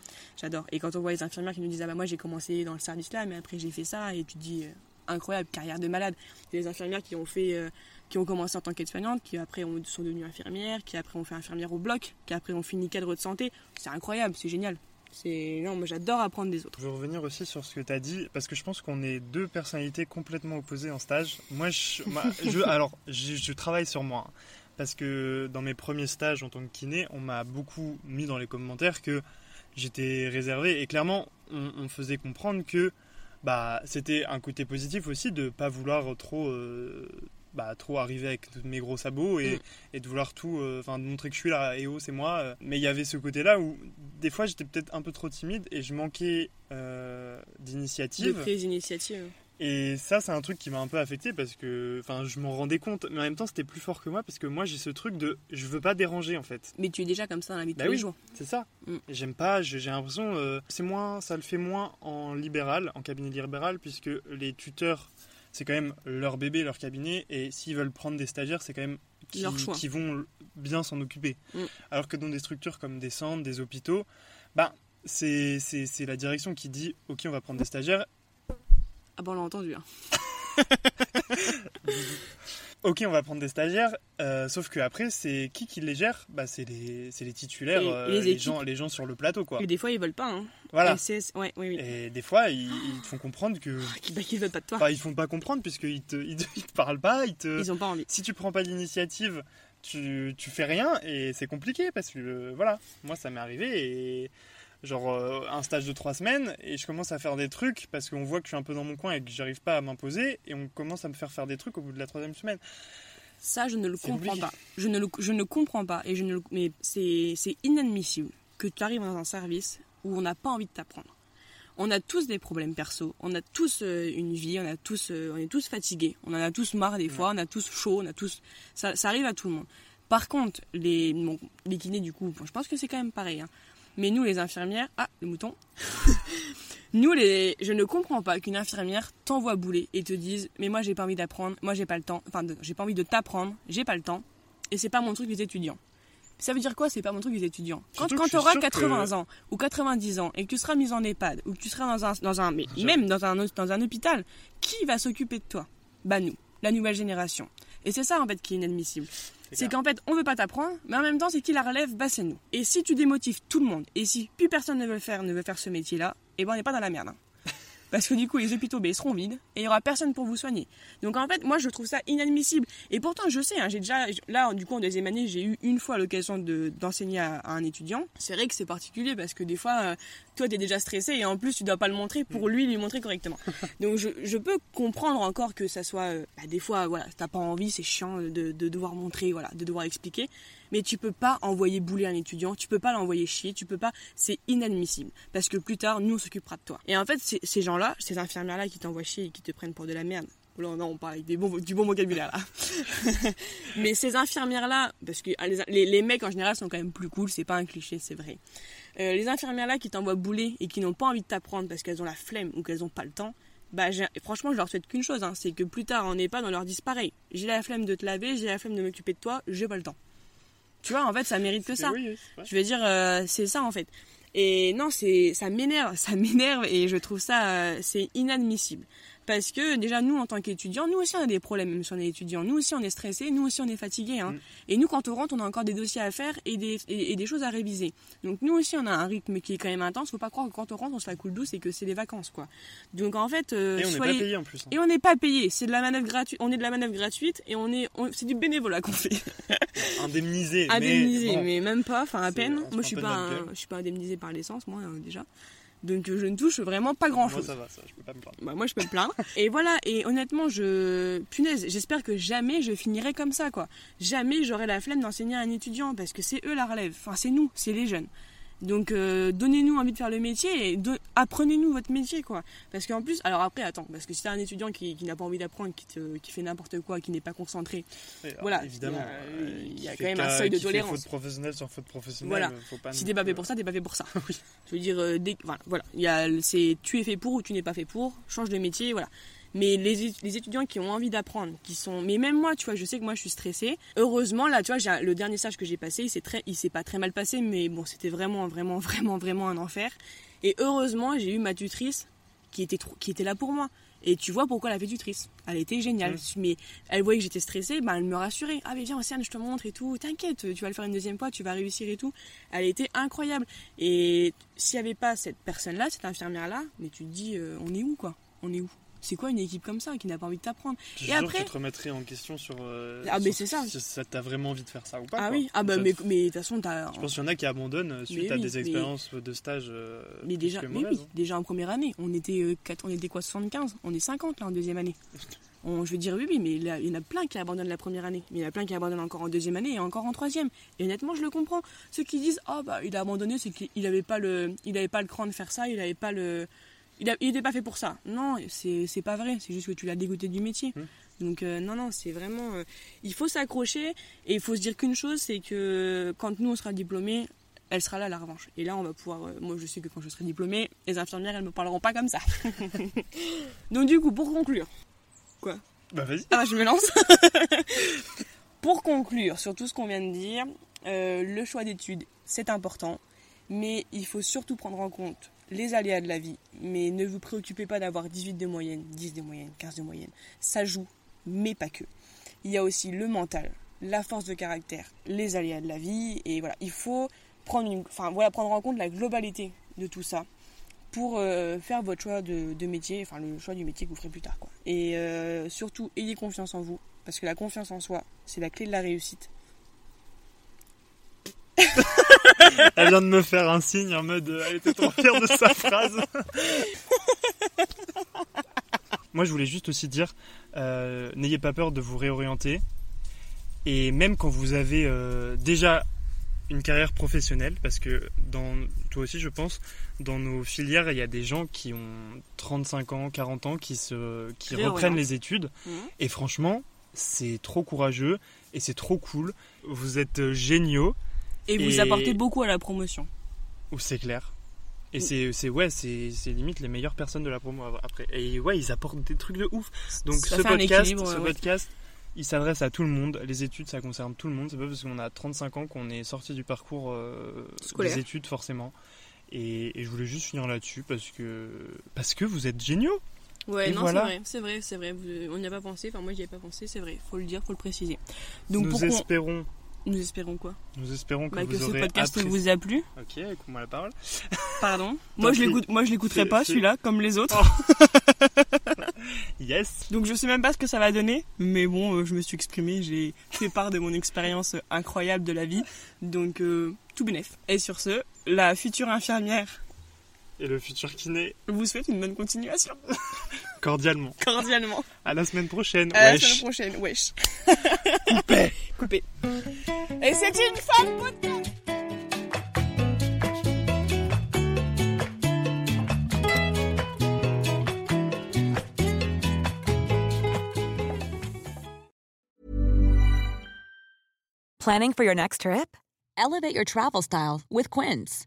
J'adore. Et quand on voit les infirmières qui nous disent Ah bah, moi, j'ai commencé dans le service là, mais après, j'ai fait ça, et tu te dis euh, Incroyable, carrière de malade. Des infirmières qui ont fait. euh, qui ont commencé en tant qu'aide-soignante, qui après ont- sont devenues infirmières, qui après ont fait infirmière au bloc, qui après ont fini cadre de santé. C'est incroyable, c'est génial. C'est non, moi j'adore apprendre des autres. Je veux revenir aussi sur ce que tu as dit, parce que je pense qu'on est deux personnalités complètement opposées en stage. Moi, je, moi, je- alors, je, je travaille sur moi. hein, parce que dans mes premiers stages en tant que kiné, on m'a beaucoup mis dans les commentaires que j'étais réservé. Et clairement, on, on faisait comprendre que bah, c'était un côté positif aussi de pas vouloir trop, euh, bah, trop arriver avec mes gros sabots et, Mm. et de vouloir tout, euh, enfin de montrer que je suis là, et oh c'est moi. euh. Mais il y avait ce côté-là où des fois j'étais peut-être un peu trop timide et je manquais euh, De d'initiative. prise d'initiative. Et ça, c'est un truc qui m'a un peu affecté parce que, enfin, je m'en rendais compte, mais en même temps, c'était plus fort que moi parce que moi, j'ai ce truc de, je veux pas déranger en fait. Mais tu es déjà comme ça dans la vie de Bah tous les oui. jours. C'est ça. Mm. J'aime pas, j'ai j'ai l'impression, euh, c'est moins, ça le fait moins en libéral, en cabinet libéral, puisque les tuteurs, c'est quand même leur bébé, leur cabinet, et s'ils veulent prendre des stagiaires, c'est quand même qui, Leur choix. qui vont bien s'en occuper. Mm. Alors que dans des structures comme des centres, des hôpitaux, bah, c'est c'est- c'est la direction qui dit, ok, on va prendre des stagiaires, Ah bon, on l'a entendu. hein. Ok, on va prendre des stagiaires, euh, sauf que après, c'est qui qui les gère? Bah, c'est les, c'est les titulaires, Et- euh, et les gens, les gens sur le plateau, quoi. Et des fois, ils veulent pas. Hein. Voilà. Et c'est- ouais, oui, oui. Et des fois, ils, ils te font comprendre que, Bah, qu'ils veulent pas de toi. enfin, ils te font pas comprendre puisqu'ils te, ils te, ils te parlent pas, ils te. Ils ont pas envie. Si tu prends pas l'initiative, tu, tu fais rien et c'est compliqué parce que euh, voilà, moi ça m'est arrivé et genre euh, un stage de trois semaines et je commence à faire des trucs parce qu'on voit que je suis un peu dans mon coin et que j'arrive pas à m'imposer et on commence à me faire faire des trucs au bout de la troisième semaine. Ça, je ne le comprends compliqué. pas. Je ne, le, je ne comprends pas. Et je ne le- mais c'est c'est inadmissible que tu arrives dans un service où on n'a pas envie de t'apprendre. On a tous des problèmes perso, on a tous euh, une vie, on, a tous, euh, on est tous fatigués, on en a tous marre des fois, on a tous chaud, on a tous... Ça, ça arrive à tout le monde. Par contre, les, bon, les kinés, du coup, bon, je pense que c'est quand même pareil. hein. Mais nous, les infirmières... Ah, le mouton Nous, les, je ne comprends pas qu'une infirmière t'envoie bouler et te dise Mais moi, j'ai pas envie d'apprendre, moi, j'ai pas le temps, enfin, de- j'ai pas envie de t'apprendre, j'ai pas le temps, et c'est pas mon truc des étudiants. Ça veut dire quoi C'est pas mon truc des étudiants? Quand, Surtout tu auras sûr que- 80 ans ou 90 ans et que tu seras mis en EHPAD ou que tu seras dans un, dans un mais J'avoue. même dans un, dans un hôpital, qui va s'occuper de toi? Bah nous, la nouvelle génération. Et c'est ça en fait qui est inadmissible. C'est qu'en fait, on veut pas t'apprendre, mais en même temps, c'est qui la relève, bah c'est nous. Et si tu démotives tout le monde, et si plus personne ne veut le faire, ne veut faire ce métier-là, et ben on n'est pas dans la merde. hein. Parce que du coup, les hôpitaux ben, ils seront vides et il y aura personne pour vous soigner. Donc en fait, moi, je trouve ça inadmissible. Et pourtant, je sais, hein, j'ai déjà, là, du coup, en deuxième année, j'ai eu une fois l'occasion de- d'enseigner à, à un étudiant. C'est vrai que c'est particulier parce que des fois, euh, toi, t'es déjà stressé et en plus, tu dois pas le montrer pour lui, lui montrer correctement. Donc je, je peux comprendre encore que ça soit, euh, bah, des fois, voilà, t'as pas envie, c'est chiant de, de devoir montrer, voilà, de devoir expliquer. Mais tu peux pas envoyer bouler un étudiant, tu peux pas l'envoyer chier, tu peux pas, c'est inadmissible. Parce que plus tard, nous, on s'occupera de toi. Et en fait, ces gens-là, ces infirmières-là qui t'envoient chier et qui te prennent pour de la merde. Non, non, on parle avec des bons, du bon vocabulaire là. Mais ces infirmières-là, parce que ah, les, les- les mecs en général sont quand même plus cool, c'est pas un cliché, c'est vrai. Euh, les infirmières-là qui t'envoient bouler et qui n'ont pas envie de t'apprendre parce qu'elles ont la flemme ou qu'elles ont pas le temps, bah franchement, je leur souhaite qu'une chose, hein, c'est que plus tard en EHPAD, on leur dise pareil. J'ai la flemme de te laver, j'ai la flemme de m'occuper de toi, j'ai pas le temps. Tu vois, en fait, ça mérite que ça. Oui. Je veux dire, euh, c'est ça en fait. Et non, c'est, ça m'énerve, ça m'énerve et je trouve ça, euh, c'est inadmissible. Parce que déjà, nous, en tant qu'étudiants, nous aussi, on a des problèmes, même si on est étudiants. Nous aussi, on est stressés, nous aussi, on est fatigués. Hein. Mm. Et nous, quand on rentre, on a encore des dossiers à faire et des, et, et des choses à réviser. Donc nous aussi, on a un rythme qui est quand même intense. Faut pas croire que quand on rentre, on se la coule douce et que c'est les vacances, quoi. Donc en fait, euh, Et on n'est pas payé en plus. hein. Et on n'est pas payé. C'est de la manœuvre gratuite. On est de la manœuvre gratuite et on est, on- c'est du bénévolat qu'on fait. Indemnisé. Indemnisé, mais, même pas, enfin à peine. Moi, je suis pas, un- je suis pas indemnisé par l'essence, moi euh, déjà. Donc je ne touche vraiment pas grand Moi, chose. ça va, ça, je peux pas me plaindre. Bah, moi je peux me plaindre. et voilà, et honnêtement, je. Punaise, j'espère que jamais je finirai comme ça, quoi. Jamais j'aurai la flemme d'enseigner à un étudiant, parce que c'est eux la relève. Enfin, c'est nous, c'est les jeunes. Donc euh, donnez-nous envie de faire le métier et apprenez-nous votre métier, quoi. Parce qu'en plus, alors après, attends, parce que si t'es un étudiant qui, qui n'a pas envie d'apprendre, qui, te- qui fait n'importe quoi, qui n'est pas concentré, alors, Voilà, évidemment. il y a- euh, y a quand même un seuil de qui fait tolérance. Faute professionnelle sur faute professionnelle. Voilà. euh, Faut pas si t'es pas fait pour ça, t'es pas fait pour ça. Je veux dire, euh, dès, voilà, voilà. Il y a, c'est, tu es fait pour ou tu n'es pas fait pour, change de métier, voilà. Mais les, étudiants qui ont envie d'apprendre, qui sont, mais même moi, tu vois, je sais que moi je suis stressée. Heureusement, là, tu vois, j'ai le dernier stage que j'ai passé, il s'est très, il s'est pas très mal passé, mais bon, c'était vraiment, vraiment, vraiment, vraiment un enfer. Et heureusement, j'ai eu ma tutrice qui était, trop- qui était là pour moi. Et tu vois pourquoi elle a fait tutrice? Elle était géniale. Mais elle voyait que j'étais stressée, bah, elle me rassurait. Ah, mais viens, Océane, je te montre et tout. T'inquiète, tu vas le faire une deuxième fois, tu vas réussir et tout. Elle était incroyable. Et s'il n'y avait pas cette personne-là, cette infirmière-là, mais tu te dis, euh, on est où, quoi? On est où? C'est quoi une équipe comme ça qui n'a pas envie de t'apprendre Je Et que après- tu te remettrais en question sur. euh, Ah, mais c'est ça. Si ça t'a vraiment envie de faire ça ou pas. Ah quoi. oui, ah bah, mais mais de toute façon, t'as. Je pense qu'il y en a qui abandonnent euh, suite à des mais- expériences de stage. euh, Mais déjà, que mais mauvaises, oui, hein. déjà en première année, on était, on était quoi, 75 On est 50 là en deuxième année. On- je veux dire oui, oui, mais là, il y en a plein qui abandonnent la première année. Mais il y en a plein qui abandonnent encore en deuxième année et encore en troisième. Et honnêtement, je le comprends. Ceux qui disent, ah bah il a abandonné, c'est qu'il n'avait pas le, il avait pas le cran de faire ça, il avait pas le, il, a- il était pas fait pour ça. Non, c'est pas vrai. C'est juste que tu l'as dégoûté du métier. Hmm. Donc euh, non, non, c'est vraiment, euh, il faut s'accrocher et il faut se dire qu'une chose, c'est que quand nous on sera diplômés, elle sera là la revanche. Et là, on va pouvoir. euh, moi, je sais que quand je serai diplômée, les infirmières, elles me parleront pas comme ça. Donc, du coup, pour conclure. Quoi? Bah vas-y. Ah, je me lance. pour conclure sur tout ce qu'on vient de dire, le choix d'études, c'est important. Mais il faut surtout prendre en compte les aléas de la vie. Mais ne vous préoccupez pas d'avoir 18 de moyenne, 10 de moyenne, 15 de moyenne. Ça joue, mais pas que. Il y a aussi le mental, la force de caractère, les aléas de la vie. Et voilà, il faut prendre, une, enfin, voilà, prendre en compte la globalité de tout ça pour euh, faire votre choix de, métier, enfin le choix du métier que vous ferez plus tard. Quoi. Et euh, surtout, ayez confiance en vous, parce que la confiance en soi, c'est la clé de la réussite. Elle vient de me faire un signe en mode euh, elle était trop fière de sa phrase. Moi, je voulais juste aussi dire euh, n'ayez pas peur de vous réorienter. Et même quand vous avez euh, déjà une carrière professionnelle, parce que dans toi aussi, je pense, dans nos filières, il y a des gens qui ont 35 ans, 40 ans, qui, se, qui reprennent les études. Mhm. Et franchement, c'est trop courageux et c'est trop cool. Vous êtes géniaux. Et vous apportez beaucoup à la promotion. Ou c'est clair. Et Mm. c'est, ouais, c'est, limite les meilleures personnes de la promo après. Et ouais, ils apportent des trucs de ouf. Donc Ça ce podcast, ce ouais. podcast, il s'adresse à tout le monde. Les études, ça concerne tout le monde. C'est pas parce qu'on a 35 ans qu'on est sorti du parcours euh, des études forcément. Et, et je voulais juste finir là-dessus parce que parce que vous êtes géniaux. Ouais, Et non, voilà. c'est vrai, c'est vrai, c'est vrai. On n'y a pas pensé, enfin moi j'y ai pas pensé, c'est vrai. Faut le dire, faut le préciser. Donc nous espérons, nous espérons quoi nous espérons que Bah, vous Que ce podcast apprécié- vous a plu. Ok, écoute-moi la parole. Pardon. Moi je l'écoute, moi je l'écouterai pas celui-là, comme les autres. Yes. Donc je sais même pas ce que ça va donner, mais bon, euh, je me suis exprimée, j'ai fait part de mon expérience incroyable de la vie, donc euh, tout bénef. Et sur ce, la future infirmière Et le futur kiné, vous souhaite une bonne continuation, cordialement. cordialement. À la semaine prochaine. À la semaine prochaine, wesh. Coupé. Coupé. Et c'est une de podcast Planning for your next trip? Elevate your travel style with Quince.